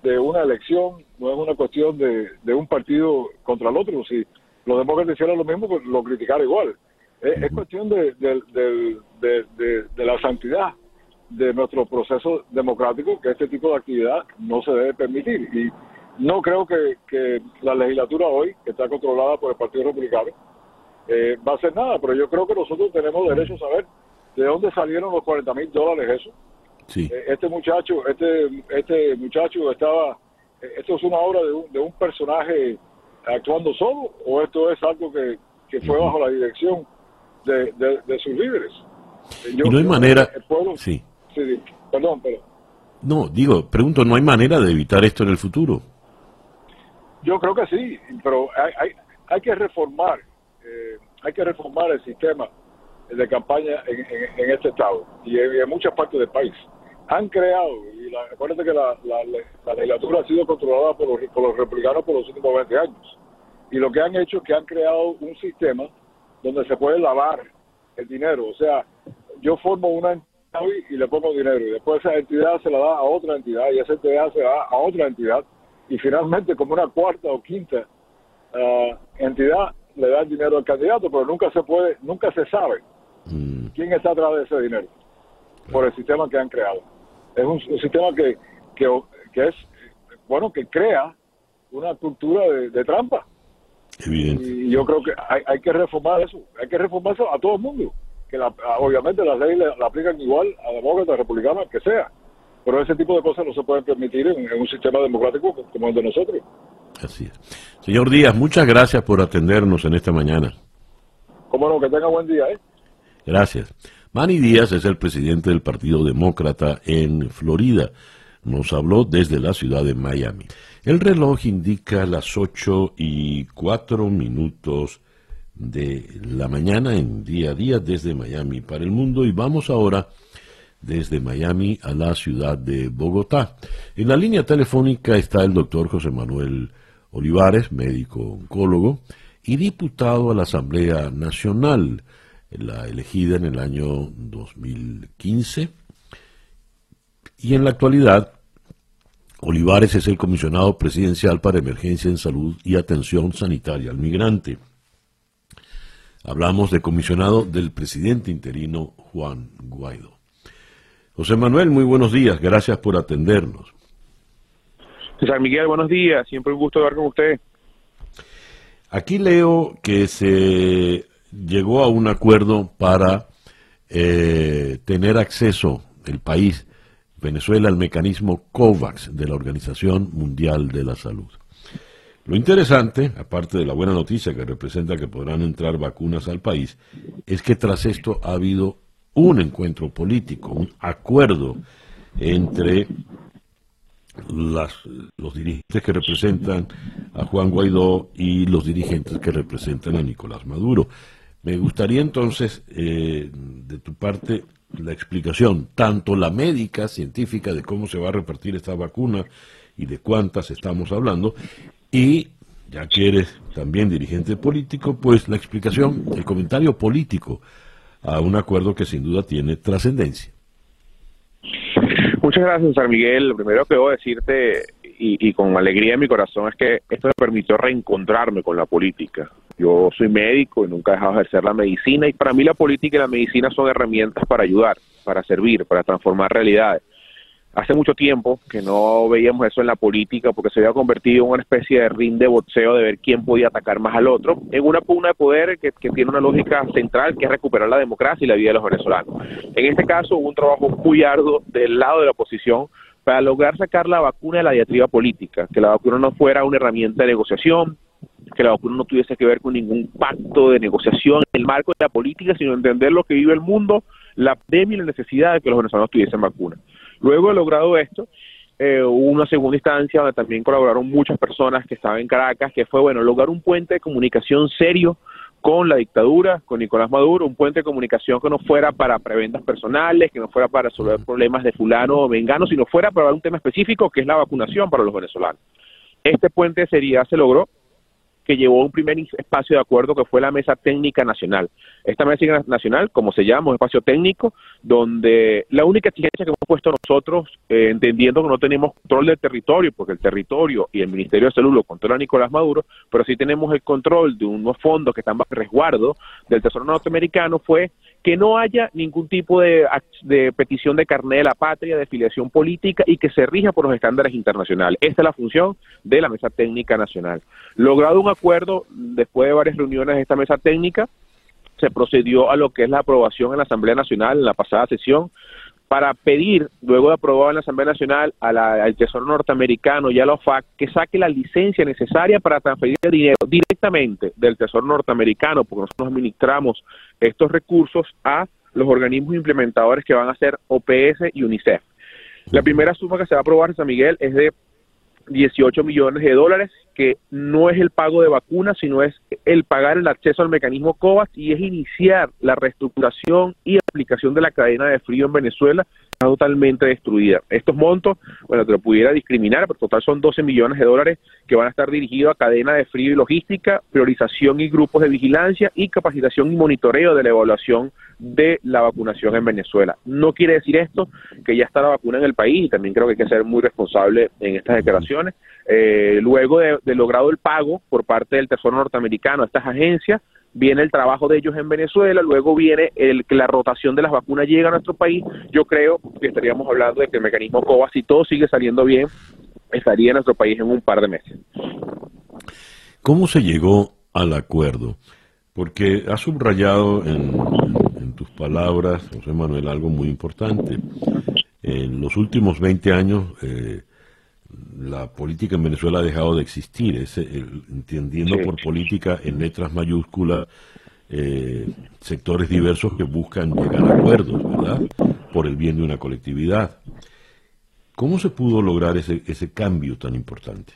de una elección, no es una cuestión de, de un partido contra el otro. Si los demócratas hicieran lo mismo, pues lo criticaran igual. Es, cuestión de, de, la santidad de nuestro proceso democrático que este tipo de actividad no se debe permitir. Y no creo que, que la legislatura hoy, que está controlada por el Partido Republicano, eh, va a hacer nada, pero yo creo que nosotros tenemos derecho a saber de dónde salieron los 40 mil dólares eso. Sí. Eh, este muchacho, este, este muchacho estaba, eh, esto es una obra de un, de un personaje actuando solo o esto es algo que, que fue bajo la dirección de, de, sus líderes. y no hay manera, sí. sí, perdón, pero no, digo, pregunto, ¿no hay manera de evitar esto en el futuro? Yo creo que sí, pero hay, hay, hay que reformar eh, hay que reformar el sistema de campaña en, este estado y en, muchas partes del país. Han creado, y la, acuérdate que la, legislatura ha sido controlada por los, por los republicanos por los últimos 20 años. Y lo que han hecho es que han creado un sistema donde se puede lavar el dinero. O sea, yo formo una entidad y le pongo dinero y después esa entidad se la da a otra entidad y esa entidad se la da a otra entidad y finalmente como una cuarta o quinta ah, entidad le da el dinero al candidato, pero nunca se puede, nunca se sabe mm. quién está atrás de ese dinero por el sistema que han creado. Es un, sistema que, que, es, bueno, que crea una cultura de, trampa. Y yo creo que hay, hay, que reformar eso, hay que reformar eso a todo el mundo. Que obviamente las leyes la, aplican igual a demócratas, republicanos, que sea. Pero ese tipo de cosas no se pueden permitir en un sistema democrático como el de nosotros. Así es. Señor Díaz, muchas gracias por atendernos en esta mañana. Cómo no, que tenga buen día, ¿eh? Gracias. Manny Díaz es el presidente del Partido Demócrata en Florida. Nos habló desde la ciudad de Miami. El reloj indica las ocho y cuatro minutos de la mañana en día a día desde Miami para el mundo y vamos ahora desde Miami a la ciudad de Bogotá. En la línea telefónica está el doctor José Manuel Olivares, médico oncólogo y diputado a la Asamblea Nacional, la elegida en el año 2015. Y en la actualidad, Olivares es el comisionado presidencial para emergencia en salud y atención sanitaria al migrante. Hablamos de comisionado del presidente interino Juan Guaidó. José Manuel, muy buenos días, gracias por atendernos. César Miguel, buenos días. Siempre un gusto hablar con usted. Aquí leo que se llegó a un acuerdo para eh, tener acceso el país, Venezuela, al mecanismo COVAX de la Organización Mundial de la Salud. Lo interesante, aparte de la buena noticia que representa que podrán entrar vacunas al país, es que tras esto ha habido un encuentro político, un acuerdo entre las, los dirigentes que representan a Juan Guaidó y los dirigentes que representan a Nicolás Maduro. Me gustaría entonces, eh, de tu parte, la explicación, tanto la médica, científica, de cómo se va a repartir esta vacuna y de cuántas estamos hablando, y ya que eres también dirigente político, pues la explicación, el comentario político a un acuerdo que sin duda tiene trascendencia. Muchas gracias, San Miguel. Lo primero que debo decirte, y, con alegría en mi corazón, es que esto me permitió reencontrarme con la política. Yo soy médico y nunca he dejado de ejercer la medicina, y para mí la política y la medicina son herramientas para ayudar, para servir, para transformar realidades hace mucho tiempo que no veíamos eso en la política porque se había convertido en una especie de ring de boxeo de ver quién podía atacar más al otro, en una pugna de poder que, tiene una lógica central que es recuperar la democracia y la vida de los venezolanos. En este caso hubo un trabajo muy arduo del lado de la oposición para lograr sacar la vacuna de la diatriba política, que la vacuna no fuera una herramienta de negociación, que la vacuna no tuviese que ver con ningún pacto de negociación en el marco de la política, sino entender lo que vive el mundo, la pandemia y la necesidad de que los venezolanos tuviesen vacuna. Luego de logrado esto, eh, hubo una segunda instancia donde también colaboraron muchas personas que estaban en Caracas, que fue, bueno, lograr un puente de comunicación serio con la dictadura, con Nicolás Maduro, un puente de comunicación que no fuera para preventas personales, que no fuera para resolver problemas de fulano o vengano, sino fuera para un tema específico que es la vacunación para los venezolanos. Este puente de seriedad se logró que llevó un primer espacio de acuerdo que fue la Mesa Técnica Nacional. Esta Mesa Nacional, como se llama, un espacio técnico, donde la única exigencia que hemos puesto nosotros, eh, entendiendo que no tenemos control del territorio, porque el territorio y el Ministerio de Salud lo controla Nicolás Maduro, pero sí tenemos el control de unos fondos que están bajo resguardo del Tesoro norteamericano, fue que no haya ningún tipo de, petición de carnet de la patria, de filiación política y que se rija por los estándares internacionales. Esta es la función de la Mesa Técnica Nacional. Logrado un acuerdo, después de varias reuniones de esta Mesa Técnica, se procedió a lo que es la aprobación en la Asamblea Nacional en la pasada sesión para pedir, luego de aprobado en la Asamblea Nacional, al Tesoro norteamericano y a la OFAC que saque la licencia necesaria para transferir el dinero directamente del Tesoro norteamericano, porque nosotros administramos estos recursos a los organismos implementadores que van a ser OPS y UNICEF. La primera suma que se va a aprobar, San Miguel, es de 18 millones de dólares, que no es el pago de vacunas, sino es el pagar el acceso al mecanismo COVAX y es iniciar la reestructuración y aplicación de la cadena de frío en Venezuela, totalmente destruida. Estos montos, bueno, te lo pudiera discriminar, pero total son 12 millones de dólares que van a estar dirigidos a cadena de frío y logística, priorización y grupos de vigilancia y capacitación y monitoreo de la evaluación de la vacunación en Venezuela. No quiere decir esto que ya está la vacuna en el país y también creo que hay que ser muy responsable en estas declaraciones. Eh, luego de, de logrado el pago por parte del Tesoro norteamericano a estas agencias, viene el trabajo de ellos en Venezuela, luego viene el que la rotación de las vacunas llega a nuestro país. Yo creo que estaríamos hablando de que el mecanismo COVAX, si todo sigue saliendo bien, estaría en nuestro país en un par de meses. ¿Cómo se llegó al acuerdo? Porque ha subrayado en, en tus palabras, José Manuel, algo muy importante. En los últimos 20 años, eh, la política en Venezuela ha dejado de existir, es entendiendo por política en letras mayúsculas eh, sectores diversos que buscan llegar a acuerdos, ¿verdad? Por el bien de una colectividad. ¿Cómo se pudo lograr ese, ese cambio tan importante?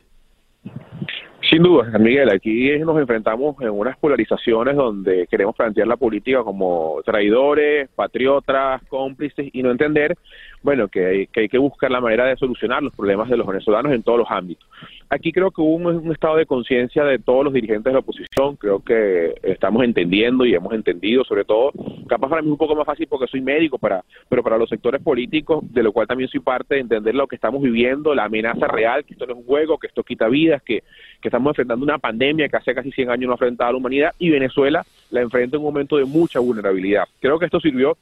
Sin duda, Miguel, aquí nos enfrentamos en unas polarizaciones donde queremos plantear la política como traidores, patriotas, cómplices y no entender bueno, que hay, que hay que buscar la manera de solucionar los problemas de los venezolanos en todos los ámbitos. Aquí creo que hubo un, estado de conciencia de todos los dirigentes de la oposición, creo que estamos entendiendo y hemos entendido, sobre todo, capaz para mí es un poco más fácil porque soy médico, para, pero para los sectores políticos, de lo cual también soy parte de entender lo que estamos viviendo, la amenaza real, que esto no es un juego, que esto quita vidas, que, que estamos enfrentando una pandemia que hace casi 100 años no ha enfrentado a la humanidad y Venezuela la enfrenta en un momento de mucha vulnerabilidad. Creo que esto sirvió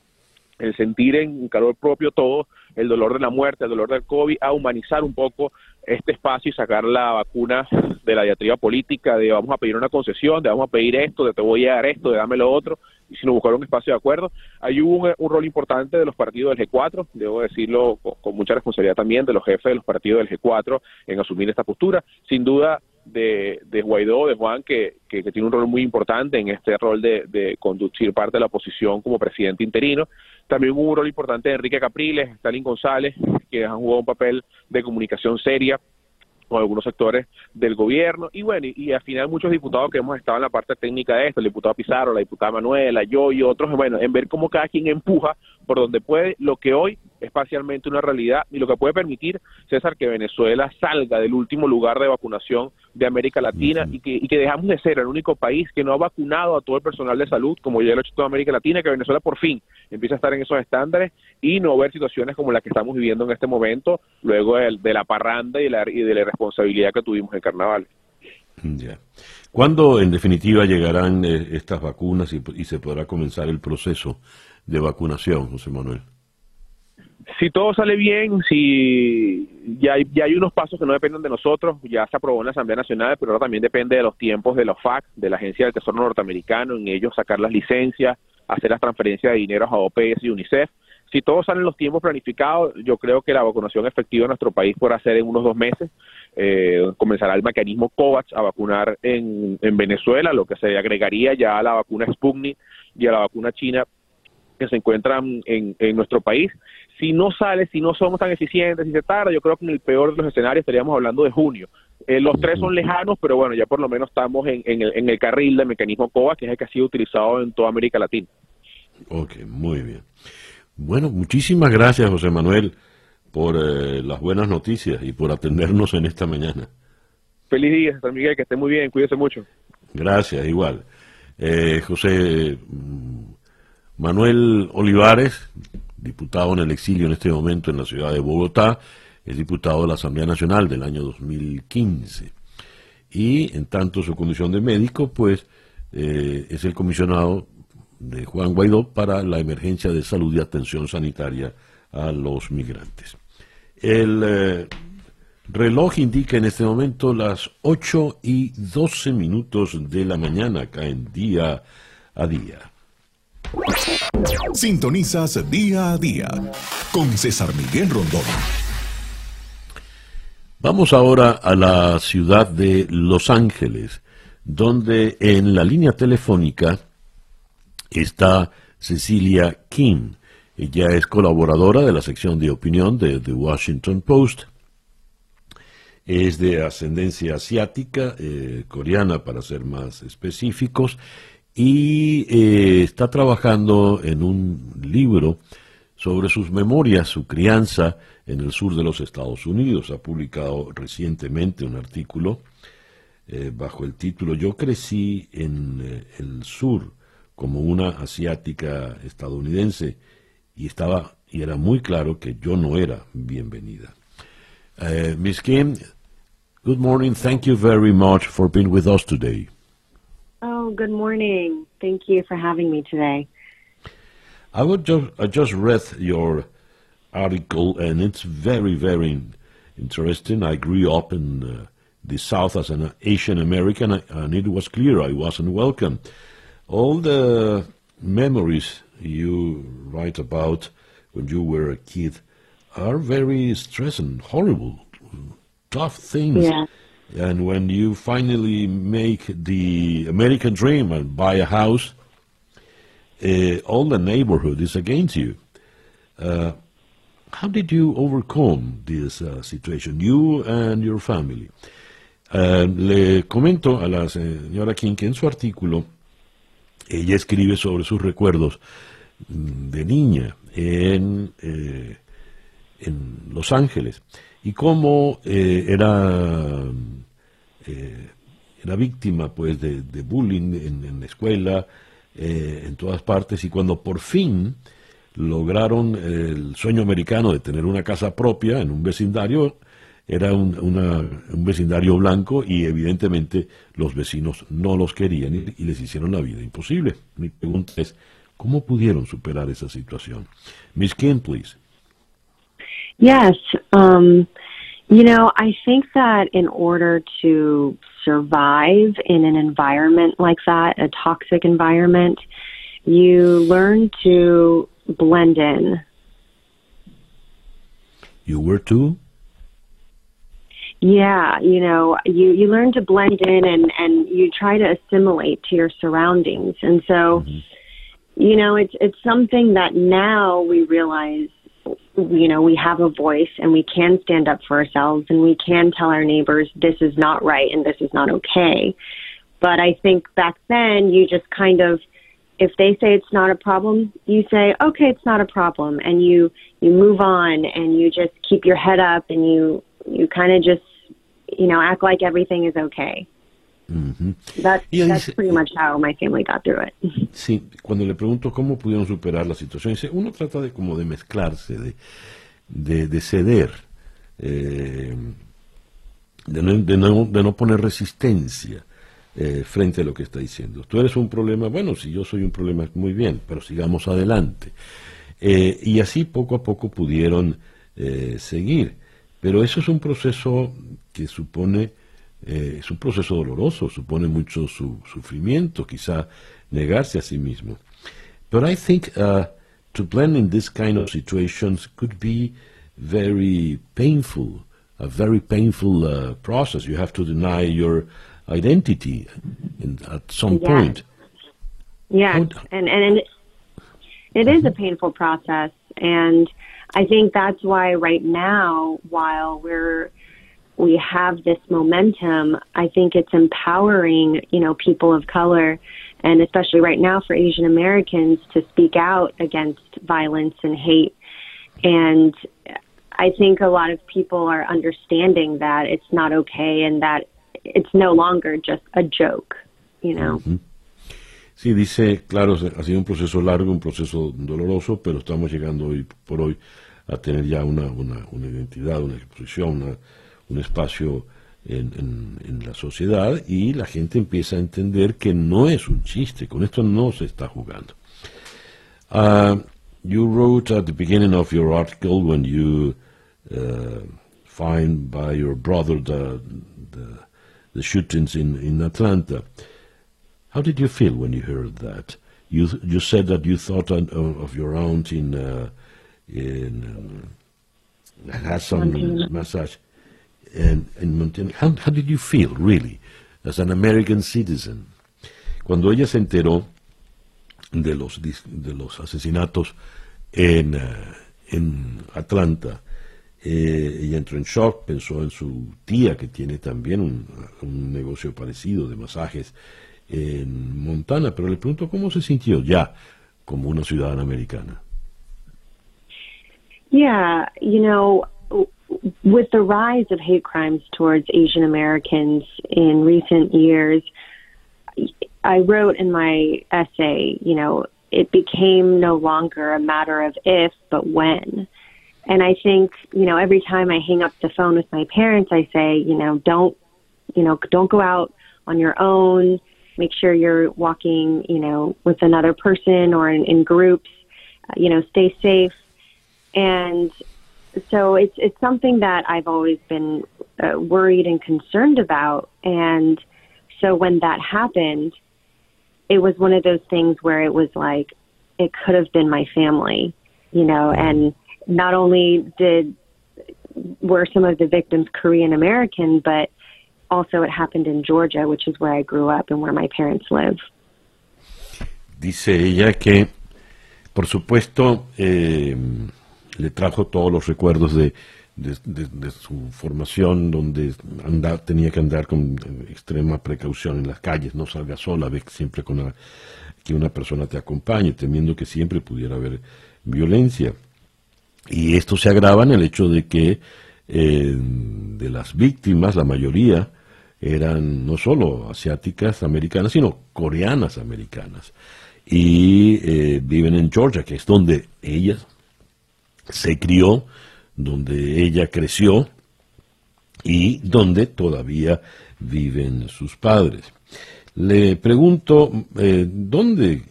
el sentir en calor propio todo, el dolor de la muerte, el dolor del COVID, a humanizar un poco este espacio y sacar la vacuna de la diatriba política, de vamos a pedir una concesión, de vamos a pedir esto, de te voy a dar esto, de dame lo otro, y sino buscar un espacio de acuerdo. Hay un, un rol importante de los partidos del G4, debo decirlo con, mucha responsabilidad también de los jefes de los partidos del G4 en asumir esta postura. Sin duda, de, de Guaidó, de Juan, que, que, tiene un rol muy importante en este rol de, de conducir parte de la oposición como presidente interino. También hubo un rol importante de Enrique Capriles, Stalin González, que han jugado un papel de comunicación seria con algunos sectores del gobierno y bueno, y, al final muchos diputados que hemos estado en la parte técnica de esto, el diputado Pizarro, la diputada Manuela, yo y otros, bueno, en ver cómo cada quien empuja por donde puede lo que hoy es parcialmente una realidad y lo que puede permitir, César, que Venezuela salga del último lugar de vacunación de América Latina y, que, y que dejamos de ser el único país que no ha vacunado a todo el personal de salud, como ya lo ha hecho toda América Latina, que Venezuela por fin empieza a estar en esos estándares y no ver situaciones como las que estamos viviendo en este momento, luego de, de la parranda y de la, y de la responsabilidad que tuvimos en carnaval. Ya. ¿Cuándo, en definitiva, llegarán eh, estas vacunas y, y se podrá comenzar el proceso de vacunación, José Manuel? si todo sale bien, si ya hay, unos pasos que no dependen de nosotros, ya se aprobó en la Asamblea Nacional, pero ahora también depende de los tiempos de los FAC, de la Agencia del Tesoro Norteamericano, en ellos sacar las licencias, hacer las transferencias de dinero a OPS y UNICEF. Si todo sale en los tiempos planificados, yo creo que la vacunación efectiva en nuestro país podrá ser en unos dos meses. Eh, comenzará el mecanismo COVAX a vacunar en, en Venezuela, lo que se agregaría ya a la vacuna Sputnik y a la vacuna china que se encuentran en, en nuestro país si no sale, si no somos tan eficientes, si se tarda, yo creo que en el peor de los escenarios estaríamos hablando de junio. Eh, los tres son lejanos, pero bueno, ya por lo menos estamos en, el, en el carril del mecanismo COVA, que es el que ha sido utilizado en toda América Latina. Ok, muy bien. Bueno, muchísimas gracias, José Manuel, por eh, las buenas noticias y por atendernos en esta mañana. Feliz día, San Miguel, que esté muy bien, cuídese mucho. Gracias, igual. Eh, José Manuel Olivares, diputado en el exilio en este momento en la ciudad de Bogotá, es diputado de la Asamblea Nacional del año 2015. Y en tanto su condición de médico, pues eh, es el comisionado de Juan Guaidó para la emergencia de salud y atención sanitaria a los migrantes. El eh, reloj indica en este momento las 8 y 12 minutos de la mañana, acá en día a día. Sintonizas día a día con César Miguel Rondón. Vamos ahora a la ciudad de Los Ángeles, donde en la línea telefónica está Cecilia King. Ella es colaboradora de la sección de opinión de The Washington Post. Es de ascendencia asiática, eh, coreana para ser más específicos, y eh, está trabajando en un libro sobre sus memorias, su crianza en el sur de los Estados Unidos. Ha publicado recientemente un artículo eh, bajo el título Yo crecí en el sur como una asiática estadounidense y estaba y era muy claro que yo no era bienvenida. Uh, Miss Kim, good morning. Thank you very much for being with us today. Oh, good morning. Thank you for having me today. I would just I just read your article and it's very very interesting. I grew up in uh, the South as an Asian American and it was clear I wasn't welcome all the memories you write about when you were a kid are very stressing, horrible, tough things. Yeah. And when you finally make the American dream and buy a house, uh, all the neighborhood is against you. Uh, how did you overcome this uh, situation, you and your family? Uh, le comento a la señora King que en su artículo ella escribe sobre sus recuerdos de niña en, eh, en Los Ángeles y cómo eh, era, eh, víctima pues de, bullying en, la escuela, en todas partes, y cuando por fin lograron el sueño americano de tener una casa propia en un vecindario, era un, un, vecindario blanco y evidentemente los vecinos no los querían y, les hicieron la vida imposible. Mi pregunta es, ¿cómo pudieron superar esa situación? Miss Kim, please. Yes. Um, you know, I think that in order to survive in an environment like that, a toxic environment, you learn to blend in. You were too? Yeah, you know, you you learn to blend in and and you try to assimilate to your surroundings. And so, mm-hmm. you know, it's it's something that now we realize you know, we have a voice and we can stand up for ourselves and we can tell our neighbors this is not right and this is not okay. But I think back then you just kind of if they say it's not a problem, you say, okay, it's not a problem. And you, you move on and you just keep your head up and you, you kind of just you know, act like everything is okay. That, that's dice, pretty much how my family got through it. Sí, cuando le pregunto cómo pudieron superar la situación, dice, uno trata de como de mezclarse, de, de, de ceder, eh, de, no, de, no, de, no, poner resistencia eh, frente a lo que está diciendo. Tú eres un problema, bueno, si yo soy un problema, muy bien, pero sigamos adelante. Eh, y así poco a poco pudieron eh, seguir. Pero eso es un proceso que supone, eh, es un proceso doloroso, supone mucho su, sufrimiento, quizá negarse a sí mismo. But I think uh, to blend in this kind of situations could be very painful, a very painful uh, process. You have to deny your identity in, at some yeah. point. Yeah, and, and, and it, it is a painful process. And I think that's why right now, while we're we have this momentum, I think it's empowering, you know, people of color and especially right now for Asian Americans to speak out against violence and hate. And I think a lot of people are understanding that it's not okay and that it's no longer just a joke, you know. Mm -hmm. Sí, dice, claro, ha sido un proceso largo, un proceso doloroso, pero estamos llegando hoy por hoy a tener ya una, una, una identidad, una exposición, una, un espacio en, en, en, la sociedad y la gente empieza a entender que no es un chiste, con esto no se está jugando. Uh, you wrote at the beginning of your article when you uh, find by your brother the, the, the shootings in, in Atlanta. How did you feel when you heard that? You you said that you thought of, of your aunt in uh, in um, some massage in, in Montana. How, how did you feel really as an American citizen? Cuando ella se enteró de los de los asesinatos en, uh, en Atlanta, eh, ella entró en shock, pensó en su tía que tiene también un, un negocio parecido de masajes en Montana, pero le pregunto cómo se sintió ya como una ciudadana americana. Yeah, you know, with the rise of hate crimes towards Asian Americans in recent years, I wrote in my essay, you know, it became no longer a matter of if, but when. And I think, you know, every time I hang up the phone with my parents, I say, you know, don't, you know, don't go out on your own make sure you're walking, you know, with another person or in, in groups, uh, you know, stay safe. And so it's, it's something that I've always been uh, worried and concerned about. And so when that happened, it was one of those things where it was like, it could have been my family, you know, and not only did, were some of the victims Korean American, but also it happened in Georgia, which is where I grew up and where my parents live. Dice ella que, por supuesto, eh, le trajo todos los recuerdos de, su formación, donde anda, tenía que andar con extrema precaución en las calles, no salga sola, ve siempre con que una persona te acompañe, temiendo que siempre pudiera haber violencia. Y esto se agrava en el hecho de que eh, de las víctimas, la mayoría, eran no solo asiáticas americanas, sino coreanas americanas. Y eh, viven en Georgia, que es donde ella se crió, donde ella creció y donde todavía viven sus padres. Le pregunto, eh, ¿dónde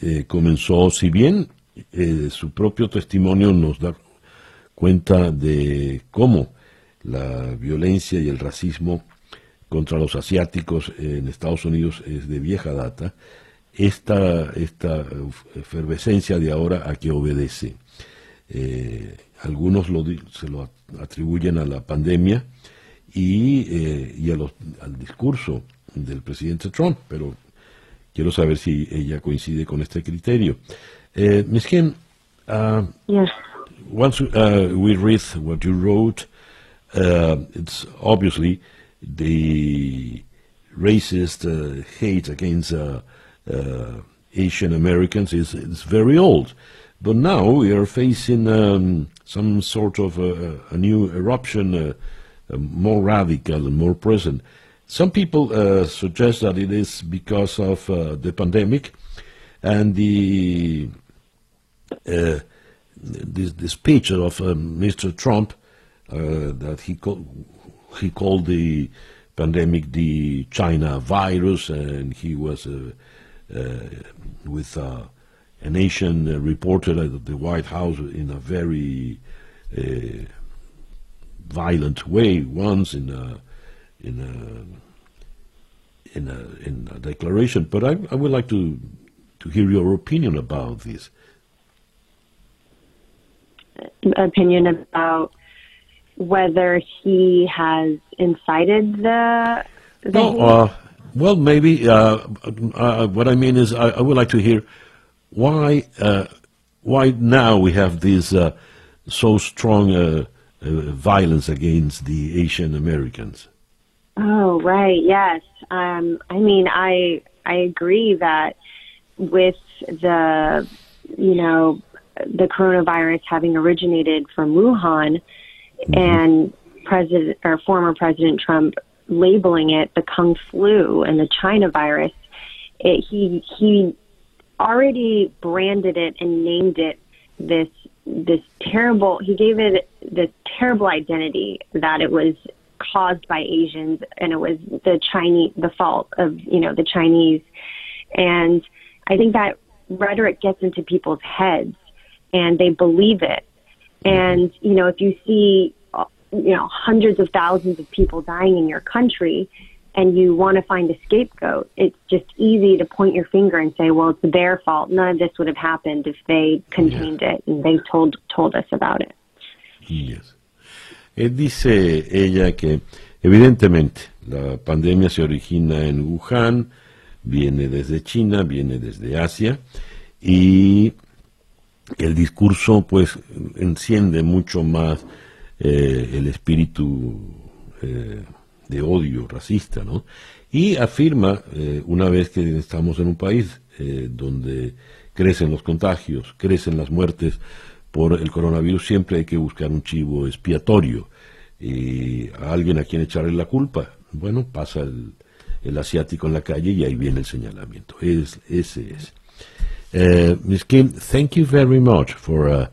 eh, comenzó? Si bien su propio testimonio nos da cuenta de cómo la violencia y el racismo contra los asiáticos en Estados Unidos es de vieja data, esta, esta efervescencia de ahora a que obedece. Eh, algunos lo, se lo atribuyen a la pandemia y, eh, y a los, al discurso del presidente Trump, pero quiero saber si ella coincide con este criterio. Eh, Ms. Kim, uh, yes. once uh, we read what you wrote, uh, it's obviously the racist uh, hate against uh, uh, Asian Americans is, is very old. But now we are facing um, some sort of a, a new eruption, uh, uh, more radical and more present. Some people uh, suggest that it is because of the pandemic and the this, the speech of Mr. Trump that he called he called the pandemic the China virus, and he was uh, uh, with uh, a nation reporter at the White House in a very violent way once in a in a in a in a declaration. But I, I would like to to hear your opinion about this. Opinion about whether he has incited the. the no, uh, well, maybe. Uh, uh, what I mean is, I, I, would like to hear why uh, why now we have this uh, so strong uh, uh, violence against the Asian Americans. Oh, right. Yes. Um, I mean, I I agree that with the you know the coronavirus having originated from Wuhan and President or former President Trump labeling it the Kung flu and the China virus, it, he he already branded it and named it this this terrible. He gave it this terrible identity that it was caused by Asians and it was the Chinese the fault of you know the Chinese, and I think that rhetoric gets into people's heads and they believe it. And you know if you see uh, you know hundreds of thousands of people dying in your country and you want to find a scapegoat, it's just easy to point your finger and say, well, it's their fault. None of this would have happened if they contained it and they told told us about it. Yes. Eh, dice ella que evidentemente la pandemia se origina en Wuhan, viene desde China, viene desde Asia y el discurso pues enciende mucho más eh, el espíritu eh, de odio racista, ¿no? Y afirma, eh, una vez que estamos en un país eh, donde crecen los contagios, crecen las muertes por el coronavirus, siempre hay que buscar un chivo expiatorio y a alguien a quien echarle la culpa. Bueno, pasa el, el asiático en la calle y ahí viene el señalamiento. Es, ese es. Uh, Ms. Kim, thank you very much for uh,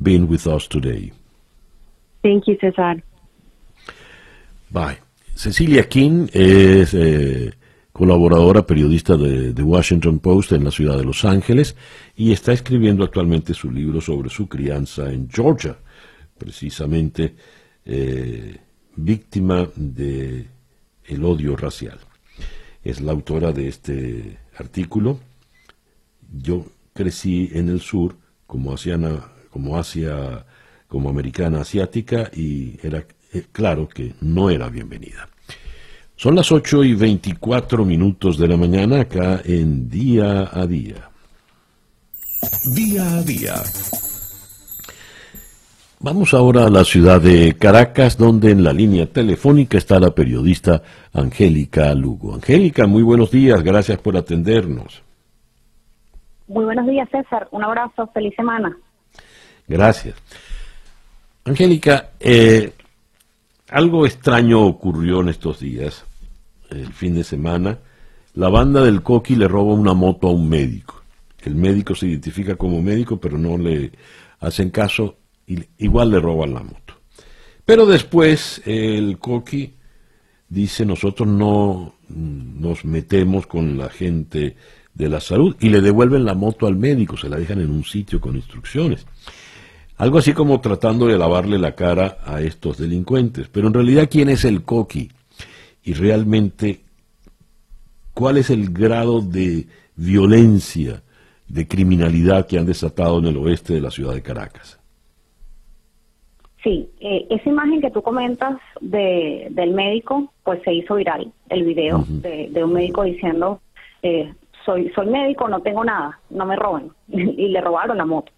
being with us today. Thank you, Cesar. Bye. Cecilia King es eh, colaboradora periodista de The Washington Post en la ciudad de Los Ángeles y está escribiendo actualmente su libro sobre su crianza en Georgia, precisamente eh, víctima de odio racial. Es la autora de este artículo. Yo crecí en el sur como asiana, como Asia, como americana asiática y era eh, claro que no era bienvenida. Son las 8 y 24 minutos de la mañana acá en Día a Día. Día a día. Vamos ahora a la ciudad de Caracas, donde en la línea telefónica está la periodista Angélica Lugo. Angélica, muy buenos días, gracias por atendernos. Muy buenos días, César. Un abrazo, feliz semana. Gracias. Angélica, eh, algo extraño ocurrió en estos días, el fin de semana. La banda del Coqui le roba una moto a un médico. El médico se identifica como médico, pero no le hacen caso y igual le roban la moto. Pero después el Coqui dice nosotros no nos metemos con la gente de la salud y le devuelven la moto al médico, se la dejan en un sitio con instrucciones. Algo así como tratando de lavarle la cara a estos delincuentes. Pero en realidad, ¿quién es el Coqui? Y realmente, ¿cuál es el grado de violencia, de criminalidad que han desatado en el oeste de la ciudad de Caracas? Sí, eh, esa imagen que tú comentas de, del médico, pues se hizo viral, el video de, de un médico diciendo, eh, soy, soy médico, no tengo nada, no me roben. y le robaron la moto.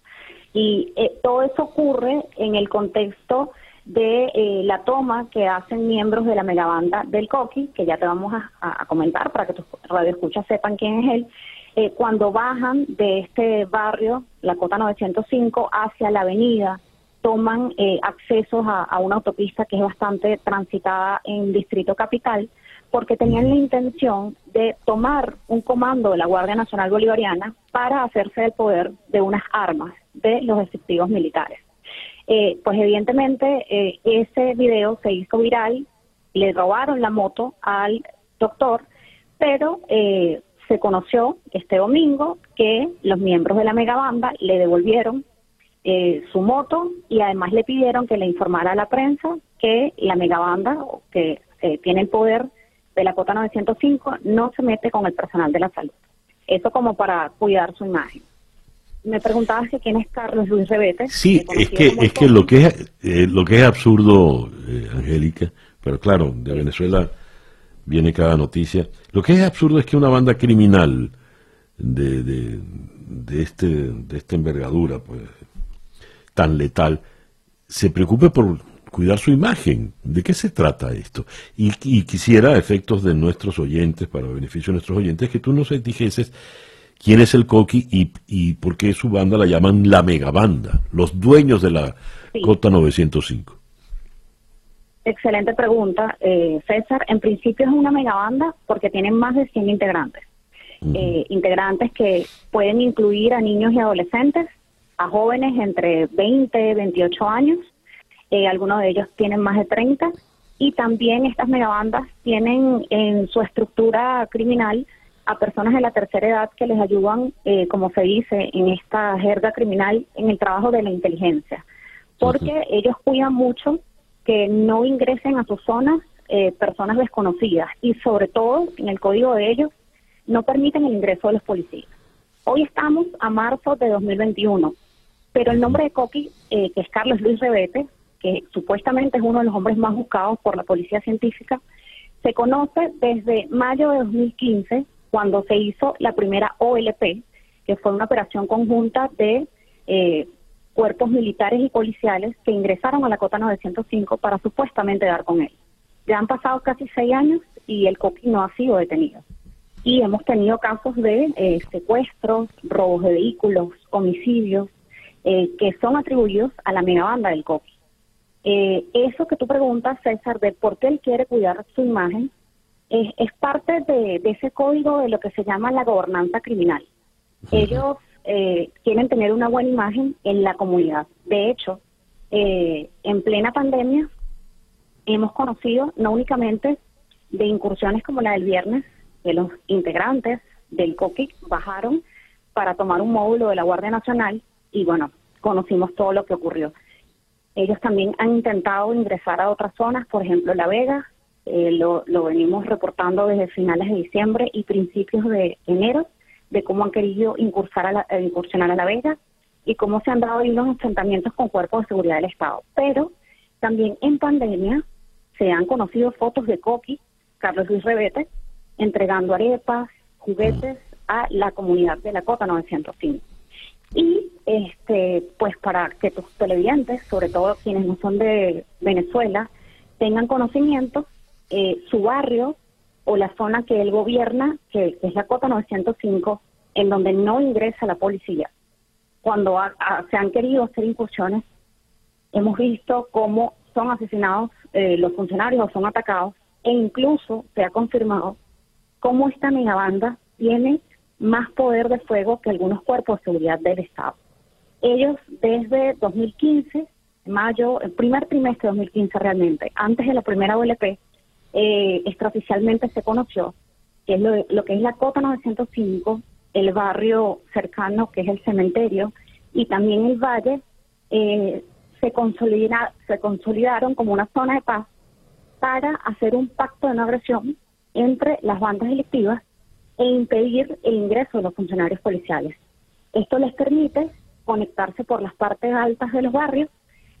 Y eh, todo eso ocurre en el contexto de eh, la toma que hacen miembros de la megabanda del Coqui, que ya te vamos a, comentar para que tus radioescuchas sepan quién es él, eh, cuando bajan de este barrio, la Cota 905, hacia la avenida, toman eh, accesos a, a una autopista que es bastante transitada en Distrito Capital, porque tenían la intención de tomar un comando de la Guardia Nacional Bolivariana para hacerse del poder de unas armas de los efectivos militares. Eh, pues evidentemente eh, ese video se hizo viral, le robaron la moto al doctor, pero eh, se conoció este domingo que los miembros de la megabanda le devolvieron eh, su moto y además le pidieron que le informara a la prensa que la megabanda, que eh, tiene el poder de la cota 905, no se mete con el personal de la salud. Eso como para cuidar su imagen me preguntabas que quién es Carlos Luis Rebete. Sí, es que es que lo que es eh, lo que es absurdo, eh, Angélica, pero claro, de Venezuela viene cada noticia. Lo que es absurdo es que una banda criminal de, de, de este de esta envergadura, pues tan letal, se preocupe por cuidar su imagen. ¿De qué se trata esto? Y, quisiera, efectos de nuestros oyentes, para beneficio de nuestros oyentes, que tú nos dijeses quién es el Coqui y, y por qué su banda la llaman la megabanda, los dueños de la Cota 905. Excelente pregunta, eh, César. En principio es una megabanda porque tienen más de 100 integrantes. Eh, integrantes que pueden incluir a niños y adolescentes, a jóvenes entre 20 y 28 años, eh, algunos de ellos tienen más de 30, y también estas megabandas tienen en su estructura criminal a personas de la tercera edad que les ayudan, eh, como se dice en esta jerga criminal, en el trabajo de la inteligencia, porque ellos cuidan mucho que no ingresen a sus zonas eh, personas desconocidas y sobre todo en el código de ellos no permiten el ingreso de los policías. Hoy estamos a marzo de 2021, pero el nombre de Coqui, eh, que es Carlos Luis Rebete, que supuestamente es uno de los hombres más buscados por la policía científica, se conoce desde mayo de 2015, cuando se hizo la primera OLP, que fue una operación conjunta de eh, cuerpos militares y policiales que ingresaron a la cota 905 para supuestamente dar con él. Ya han pasado casi seis años y el COPI no ha sido detenido. Y hemos tenido casos de eh, secuestros, robos de vehículos, homicidios, eh, que son atribuidos a la megabanda del COPI. Eh, eso que tú preguntas, César, de por qué él quiere cuidar su imagen, es, parte de, ese código de lo que se llama la gobernanza criminal. Ellos eh, quieren tener una buena imagen en la comunidad. De hecho, eh, en plena pandemia hemos conocido no únicamente de incursiones como la del viernes, que los integrantes del COQUI bajaron para tomar un módulo de la Guardia Nacional y bueno, conocimos todo lo que ocurrió. Ellos también han intentado ingresar a otras zonas, por ejemplo La Vega, eh, lo, venimos reportando desde finales de diciembre y principios de enero, de cómo han querido incursar a la, eh, incursionar a La Vega y cómo se han dado ahí los enfrentamientos con cuerpos de seguridad del Estado. Pero también en pandemia se han conocido fotos de Coqui, Carlos Luis Rebete, entregando arepas, juguetes a la comunidad de la Cota 905. Y este, pues para que tus televidentes, sobre todo quienes no son de Venezuela, tengan conocimiento, eh, su barrio o la zona que él gobierna, que, es la cota 905, en donde no ingresa la policía. Cuando se han querido hacer incursiones, hemos visto cómo son asesinados eh, los funcionarios o son atacados, e incluso se ha confirmado cómo esta megabanda tiene más poder de fuego que algunos cuerpos de seguridad del Estado. Ellos desde 2015, mayo, el primer trimestre de 2015 realmente, antes de la primera OLP, eh, extraoficialmente se conoció, que es lo, que es la Cota 905, el barrio cercano que es el cementerio y también el valle, eh, se, consolida, se consolidaron como una zona de paz para hacer un pacto de no agresión entre las bandas delictivas e impedir el ingreso de los funcionarios policiales. Esto les permite conectarse por las partes altas de los barrios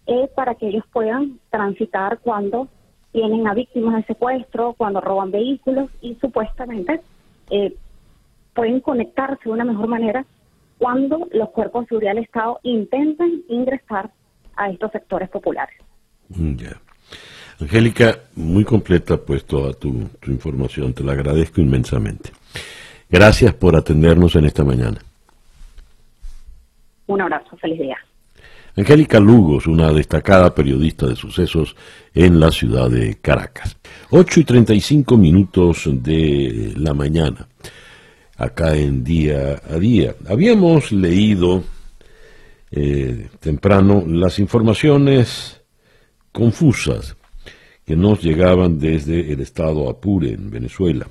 eh, para que ellos puedan transitar cuando tienen a víctimas de secuestro, cuando roban vehículos y supuestamente eh, pueden conectarse de una mejor manera cuando los cuerpos de seguridad del Estado intentan ingresar a estos sectores populares. Mm, ya. Angélica, muy completa pues toda tu, tu información, te la agradezco inmensamente. Gracias por atendernos en esta mañana. Un abrazo, feliz día. Angélica Lugos, una destacada periodista de sucesos en la ciudad de Caracas. 8 y 35 minutos de la mañana, acá en día a día. Habíamos leído eh, temprano las informaciones confusas que nos llegaban desde el estado Apure, en Venezuela.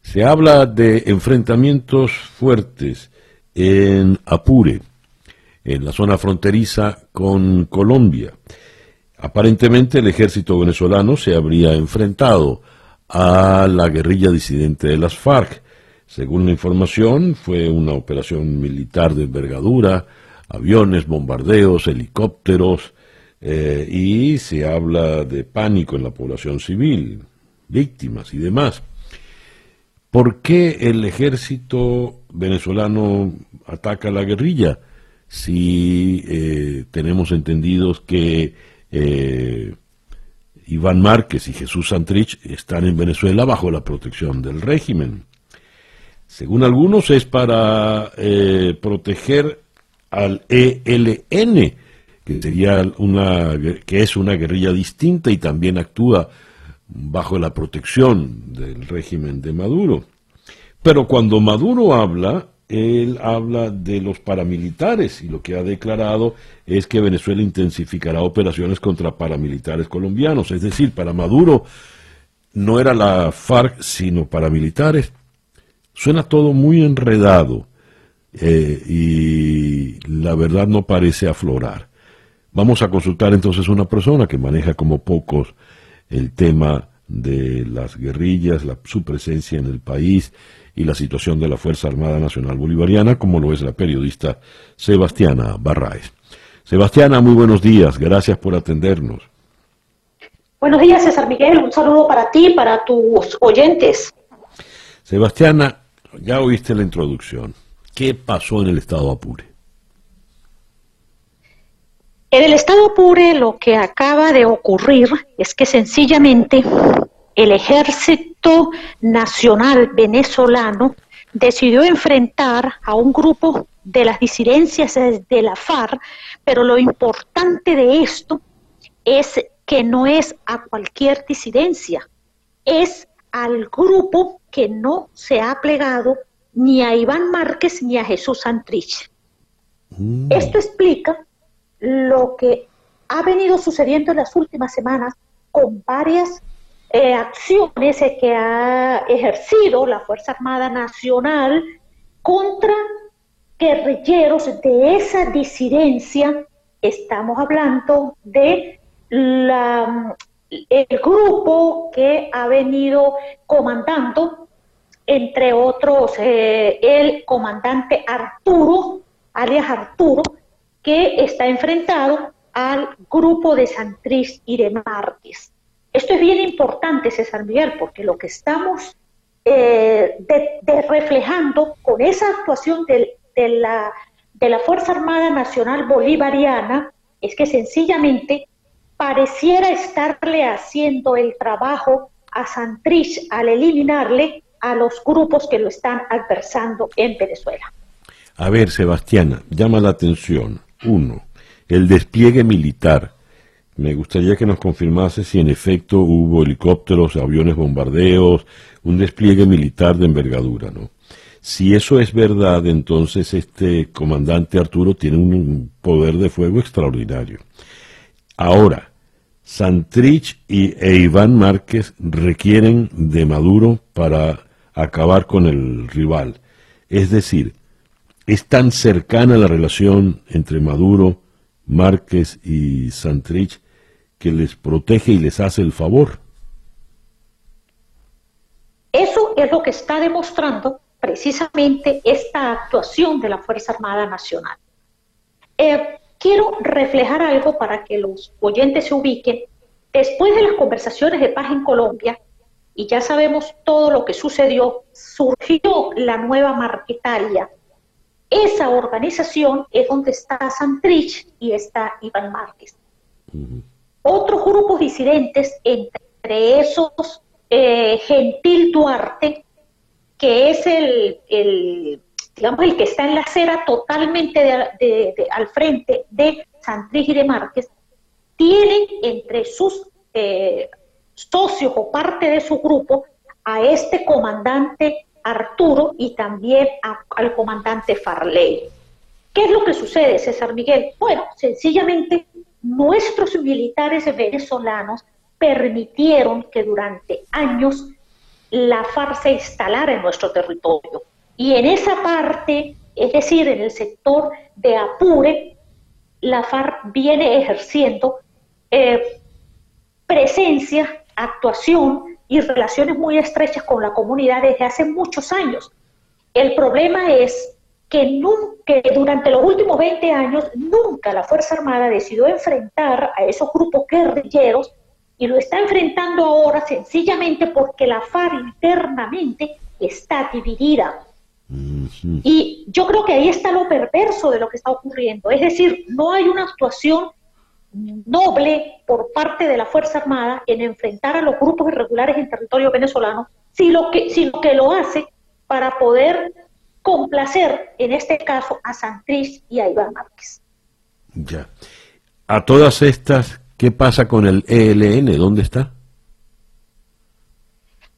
Se habla de enfrentamientos fuertes en Apure en la zona fronteriza con Colombia. Aparentemente el ejército venezolano se habría enfrentado a la guerrilla disidente de las FARC. Según la información, fue una operación militar de envergadura, aviones, bombardeos, helicópteros, eh, y se habla de pánico en la población civil, víctimas y demás. ¿Por qué el ejército venezolano ataca a la guerrilla? si eh, tenemos entendidos que eh, Iván Márquez y Jesús Santrich están en Venezuela bajo la protección del régimen. Según algunos es para proteger al ELN, que sería una que es una guerrilla distinta y también actúa bajo la protección del régimen de Maduro. Pero cuando Maduro habla, él habla de los paramilitares y lo que ha declarado es que Venezuela intensificará operaciones contra paramilitares colombianos. Es decir, para Maduro no era la FARC, sino paramilitares. Suena todo muy enredado eh, y la verdad no parece aflorar. Vamos a consultar entonces una persona que maneja como pocos el tema de las guerrillas, la, su presencia en el país y la situación de la Fuerza Armada Nacional Bolivariana, como lo es la periodista Sebastiana Barraez. Sebastiana, muy buenos días, gracias por atendernos. Buenos días, César Miguel, un saludo para ti para tus oyentes. Sebastiana, ya oíste la introducción. ¿Qué pasó en el estado Apure? En el estado Apure lo que acaba de ocurrir es que sencillamente el ejército nacional venezolano decidió enfrentar a un grupo de las disidencias de la FARC, pero lo importante de esto es que no es a cualquier disidencia, es al grupo que no se ha plegado ni a Iván Márquez ni a Jesús Santrich. Mm. Esto explica lo que ha venido sucediendo en las últimas semanas con varias eh, acciones que ha ejercido la Fuerza Armada Nacional contra guerrilleros de esa disidencia. Estamos hablando de la, el grupo que ha venido comandando, entre otros, eh, el comandante Arturo, alias Arturo, que está enfrentado al grupo de Santrich y de Márquez. Esto es bien importante, César Miguel, porque lo que estamos eh, reflejando con esa actuación de, la, de la Fuerza Armada Nacional Bolivariana es que sencillamente pareciera estarle haciendo el trabajo a Santrich al eliminarle a los grupos que lo están adversando en Venezuela. A ver, Sebastiana, llama la atención. Uno, el despliegue militar me gustaría que nos confirmase si en efecto hubo helicópteros, aviones bombardeos, un despliegue militar de envergadura, ¿no? Si eso es verdad, entonces este comandante Arturo tiene un poder de fuego extraordinario. Ahora, Santrich y, e Iván Márquez requieren de Maduro para acabar con el rival. Es decir, es tan cercana la relación entre Maduro, Márquez y Santrich que les protege y les hace el favor. Eso es lo que está demostrando precisamente esta actuación de la Fuerza Armada Nacional. Eh, quiero reflejar algo para que los oyentes se ubiquen. Después de las conversaciones de paz en Colombia, y ya sabemos todo lo que sucedió, surgió la nueva Marquetalia. Esa organización es donde está Santrich y está Iván Márquez. Otros grupos disidentes, entre esos eh, Gentil Duarte, que es el, digamos, el que está en la acera totalmente al frente de Santrich y de Márquez, tienen entre sus eh, socios o parte de su grupo a este comandante Arturo y también al comandante Farley. ¿Qué es lo que sucede, César Miguel? Bueno, sencillamente nuestros militares venezolanos permitieron que durante años la FARC se instalara en nuestro territorio. Y en esa parte, es decir, en el sector de Apure, la FARC viene ejerciendo eh, presencia, actuación y relaciones muy estrechas con la comunidad desde hace muchos años. El problema es que, nunca, durante los últimos 20 años nunca la Fuerza Armada decidió enfrentar a esos grupos guerrilleros y lo está enfrentando ahora sencillamente porque la FARC internamente está dividida. Y yo creo que ahí está lo perverso de lo que está ocurriendo. Es decir, no hay una actuación noble por parte de la Fuerza Armada en enfrentar a los grupos irregulares en territorio venezolano, sino que, sino que lo hace para poder complacer, en este caso, a Santrich y a Iván Márquez. Ya. A todas estas, ¿qué pasa con el ELN? ¿Dónde está?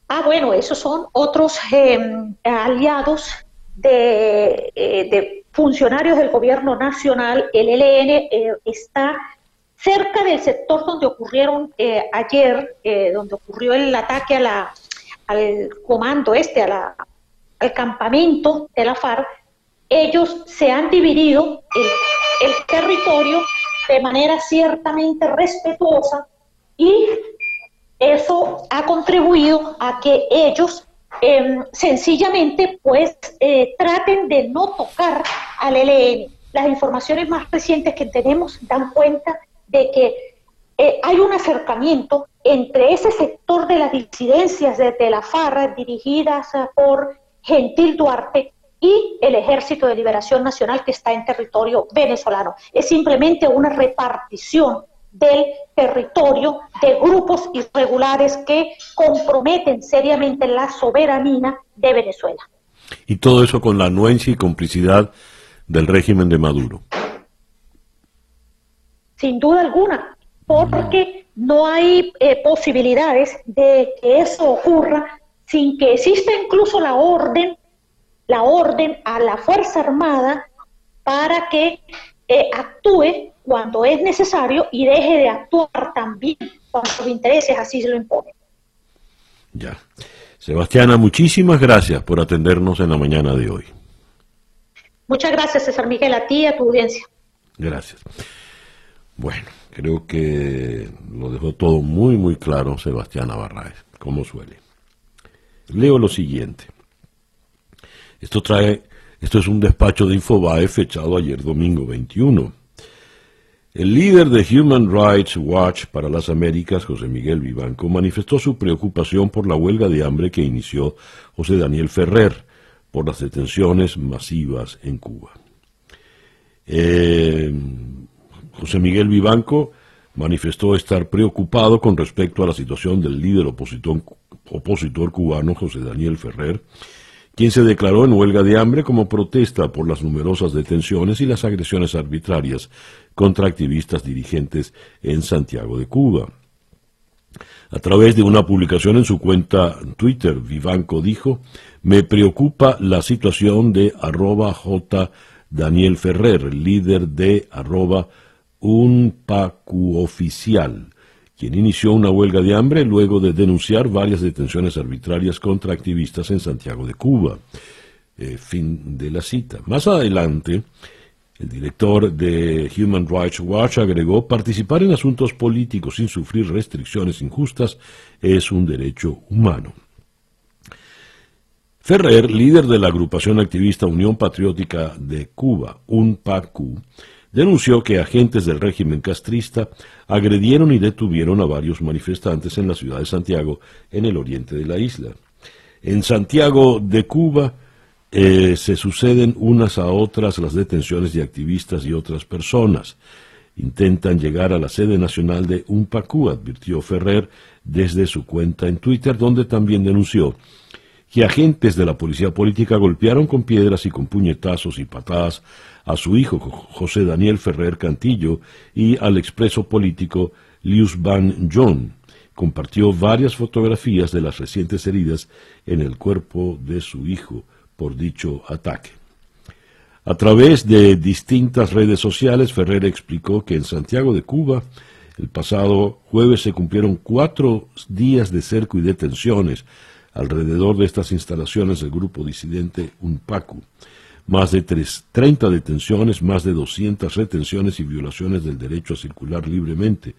Ah, bueno, esos son otros em, aliados de, eh, de, funcionarios del gobierno nacional. El ELN eh, está cerca del sector donde ocurrieron eh, ayer, donde ocurrió el ataque a la, al comando este, a la, al campamento de la FARC. Ellos se han dividido el, territorio de manera ciertamente respetuosa y eso ha contribuido a que ellos em, sencillamente pues eh, traten de no tocar al ELN. Las informaciones más recientes que tenemos dan cuenta de que eh, hay un acercamiento entre ese sector de las disidencias de la FARC dirigidas por Gentil Duarte y el Ejército de Liberación Nacional que está en territorio venezolano. Es simplemente una repartición del territorio de grupos irregulares que comprometen seriamente la soberanía de Venezuela. Y todo eso con la anuencia y complicidad del régimen de Maduro. Sin duda alguna, porque no hay eh, posibilidades de que eso ocurra sin que exista incluso la orden, la orden a la Fuerza Armada para que eh, actúe cuando es necesario y deje de actuar también cuando los intereses así se lo imponen. Ya. Sebastiana, muchísimas gracias por atendernos en la mañana de hoy. Muchas gracias, César Miguel, a ti y a tu audiencia. Gracias. Bueno, creo que lo dejó todo muy, muy claro Sebastiana Barraez, como suele. Leo lo siguiente. Esto trae, esto es un despacho de Infobae fechado ayer domingo 21. El líder de Human Rights Watch para las Américas, José Miguel Vivanco, manifestó su preocupación por la huelga de hambre que inició José Daniel Ferrer por las detenciones masivas en Cuba. Eh, José Miguel Vivanco manifestó estar preocupado con respecto a la situación del líder opositor, cubano José Daniel Ferrer, quien se declaró en huelga de hambre como protesta por las numerosas detenciones y las agresiones arbitrarias contra activistas dirigentes en Santiago de Cuba. A través de una publicación en su cuenta Twitter, Vivanco dijo, me preocupa la situación de arroba J. Daniel Ferrer, líder de arroba un oficial, quien inició una huelga de hambre luego de denunciar varias detenciones arbitrarias contra activistas en Santiago de Cuba. Eh, fin de la cita. Más adelante, el director de Human Rights Watch agregó, participar en asuntos políticos sin sufrir restricciones injustas es un derecho humano. Ferrer, líder de la agrupación activista Unión Patriótica de Cuba, UNPACU, denunció que agentes del régimen castrista agredieron y detuvieron a varios manifestantes en la ciudad de Santiago, en el oriente de la isla. En Santiago de Cuba eh, se suceden unas a otras las detenciones de activistas y otras personas. Intentan llegar a la sede nacional de UNPACU, advirtió Ferrer desde su cuenta en Twitter, donde también denunció que agentes de la policía política golpearon con piedras y con puñetazos y patadas a su hijo José Daniel Ferrer Cantillo y al expreso político Lius Van John. Compartió varias fotografías de las recientes heridas en el cuerpo de su hijo por dicho ataque. A través de distintas redes sociales, Ferrer explicó que en Santiago de Cuba el pasado jueves se cumplieron cuatro días de cerco y detenciones alrededor de estas instalaciones del grupo disidente UNPACU más de 30 detenciones, más de 200 retenciones y violaciones del derecho a circular libremente,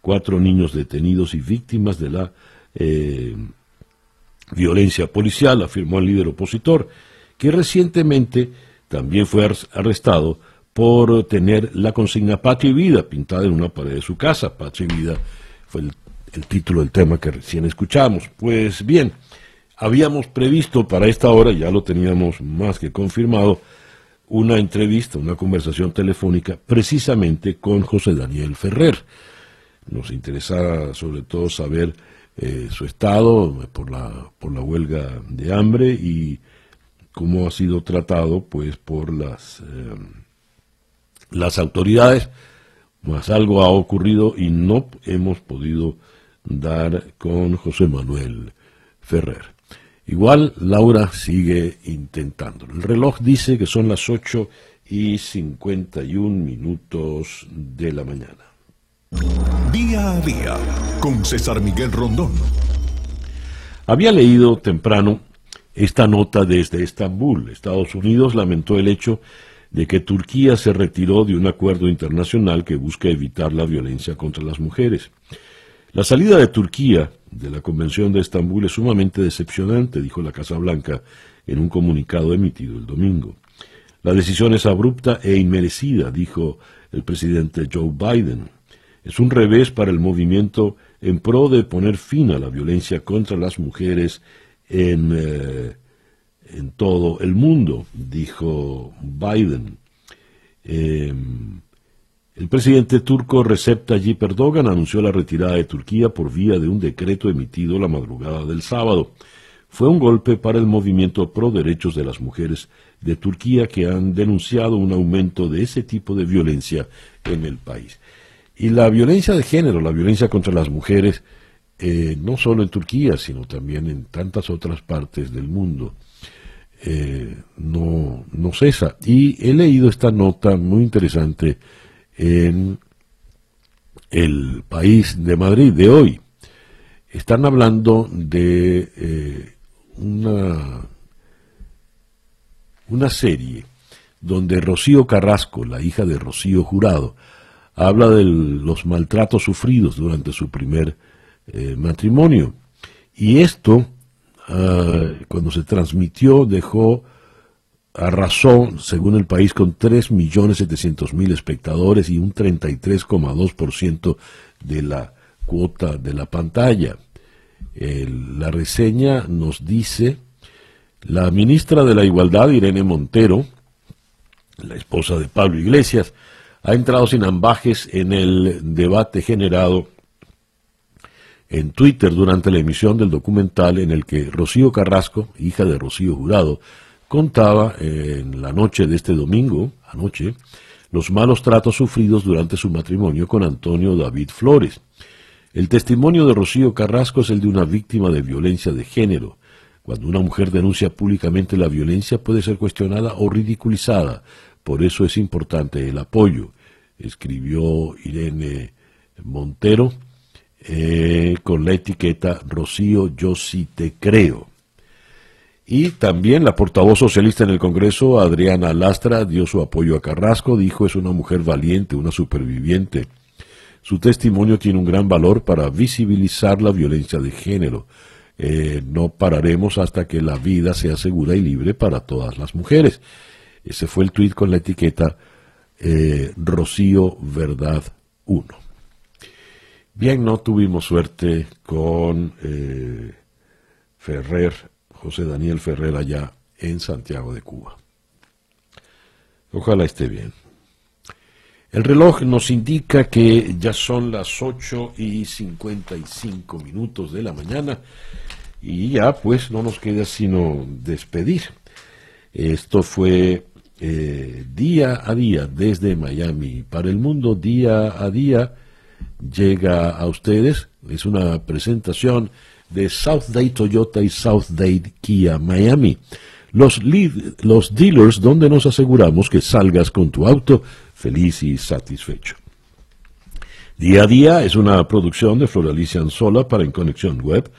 cuatro niños detenidos y víctimas de la eh, violencia policial, afirmó el líder opositor, que recientemente también fue arrestado por tener la consigna Patria y Vida pintada en una pared de su casa. Patria y Vida fue el, el título del tema que recién escuchamos. Pues bien, Habíamos previsto para esta hora, ya lo teníamos más que confirmado, una entrevista, una conversación telefónica precisamente con José Daniel Ferrer. Nos interesa sobre todo saber eh, su estado por la, por la huelga de hambre y cómo ha sido tratado pues por las, eh, las autoridades, más algo ha ocurrido y no hemos podido dar con José Manuel Ferrer. Igual Laura sigue intentando. El reloj dice que son las 8 y 51 minutos de la mañana. Día a día con César Miguel Rondón. Había leído temprano esta nota desde Estambul. Estados Unidos lamentó el hecho de que Turquía se retiró de un acuerdo internacional que busca evitar la violencia contra las mujeres. La salida de Turquía de la Convención de Estambul es sumamente decepcionante, dijo la Casa Blanca en un comunicado emitido el domingo. La decisión es abrupta e inmerecida, dijo el presidente Joe Biden. Es un revés para el movimiento en pro de poner fin a la violencia contra las mujeres en, eh, en todo el mundo, dijo Biden. Em, el presidente turco Recep Tayyip Erdogan anunció la retirada de Turquía por vía de un decreto emitido la madrugada del sábado. Fue un golpe para el movimiento pro derechos de las mujeres de Turquía que han denunciado un aumento de ese tipo de violencia en el país. Y la violencia de género, la violencia contra las mujeres, eh, no solo en Turquía, sino también en tantas otras partes del mundo, eh, no, no cesa. Y he leído esta nota muy interesante en el país de Madrid de hoy. Están hablando de eh, una, una serie donde Rocío Carrasco, la hija de Rocío Jurado, habla de los maltratos sufridos durante su primer eh, matrimonio. Y esto, ah, cuando se transmitió, dejó arrasó, según el país, con 3.700.000 espectadores y un 33,2% de la cuota de la pantalla. la reseña nos dice, la ministra de la Igualdad, Irene Montero, la esposa de Pablo Iglesias, ha entrado sin ambajes en el debate generado en Twitter durante la emisión del documental en el que Rocío Carrasco, hija de Rocío Jurado, contaba en la noche de este domingo, anoche, los malos tratos sufridos durante su matrimonio con Antonio David Flores. El testimonio de Rocío Carrasco es el de una víctima de violencia de género. Cuando una mujer denuncia públicamente la violencia puede ser cuestionada o ridiculizada. Por eso es importante el apoyo, escribió Irene Montero eh, con la etiqueta Rocío, yo sí te creo. Y también la portavoz socialista en el Congreso, Adriana Lastra, dio su apoyo a Carrasco, dijo es una mujer valiente, una superviviente. Su testimonio tiene un gran valor para visibilizar la violencia de género. Eh, no pararemos hasta que la vida sea segura y libre para todas las mujeres. Ese fue el tuit con la etiqueta eh, Rocío Verdad 1. Bien, no tuvimos suerte con eh, Ferrer José Daniel Ferrer allá en Santiago de Cuba. Ojalá esté bien. El reloj nos indica que ya son las 8 y 55 minutos de la mañana y ya pues no nos queda sino despedir. Esto fue eh, día a día desde Miami. Para el mundo, día a día llega a ustedes. Es una presentación de South Day Toyota y South Day Kia Miami. Los, los dealers donde nos aseguramos que salgas con tu auto feliz y satisfecho. Día a día es una producción de Floralicia Anzola para En Conexión Web,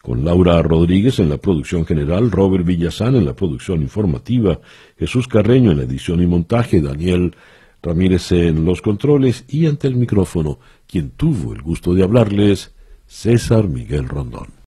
con Laura Rodríguez en la producción general, Robert Villazán en la producción informativa, Jesús Carreño en la edición y montaje, Daniel Ramírez en los controles y ante el micrófono, quien tuvo el gusto de hablarles, César Miguel Rondón.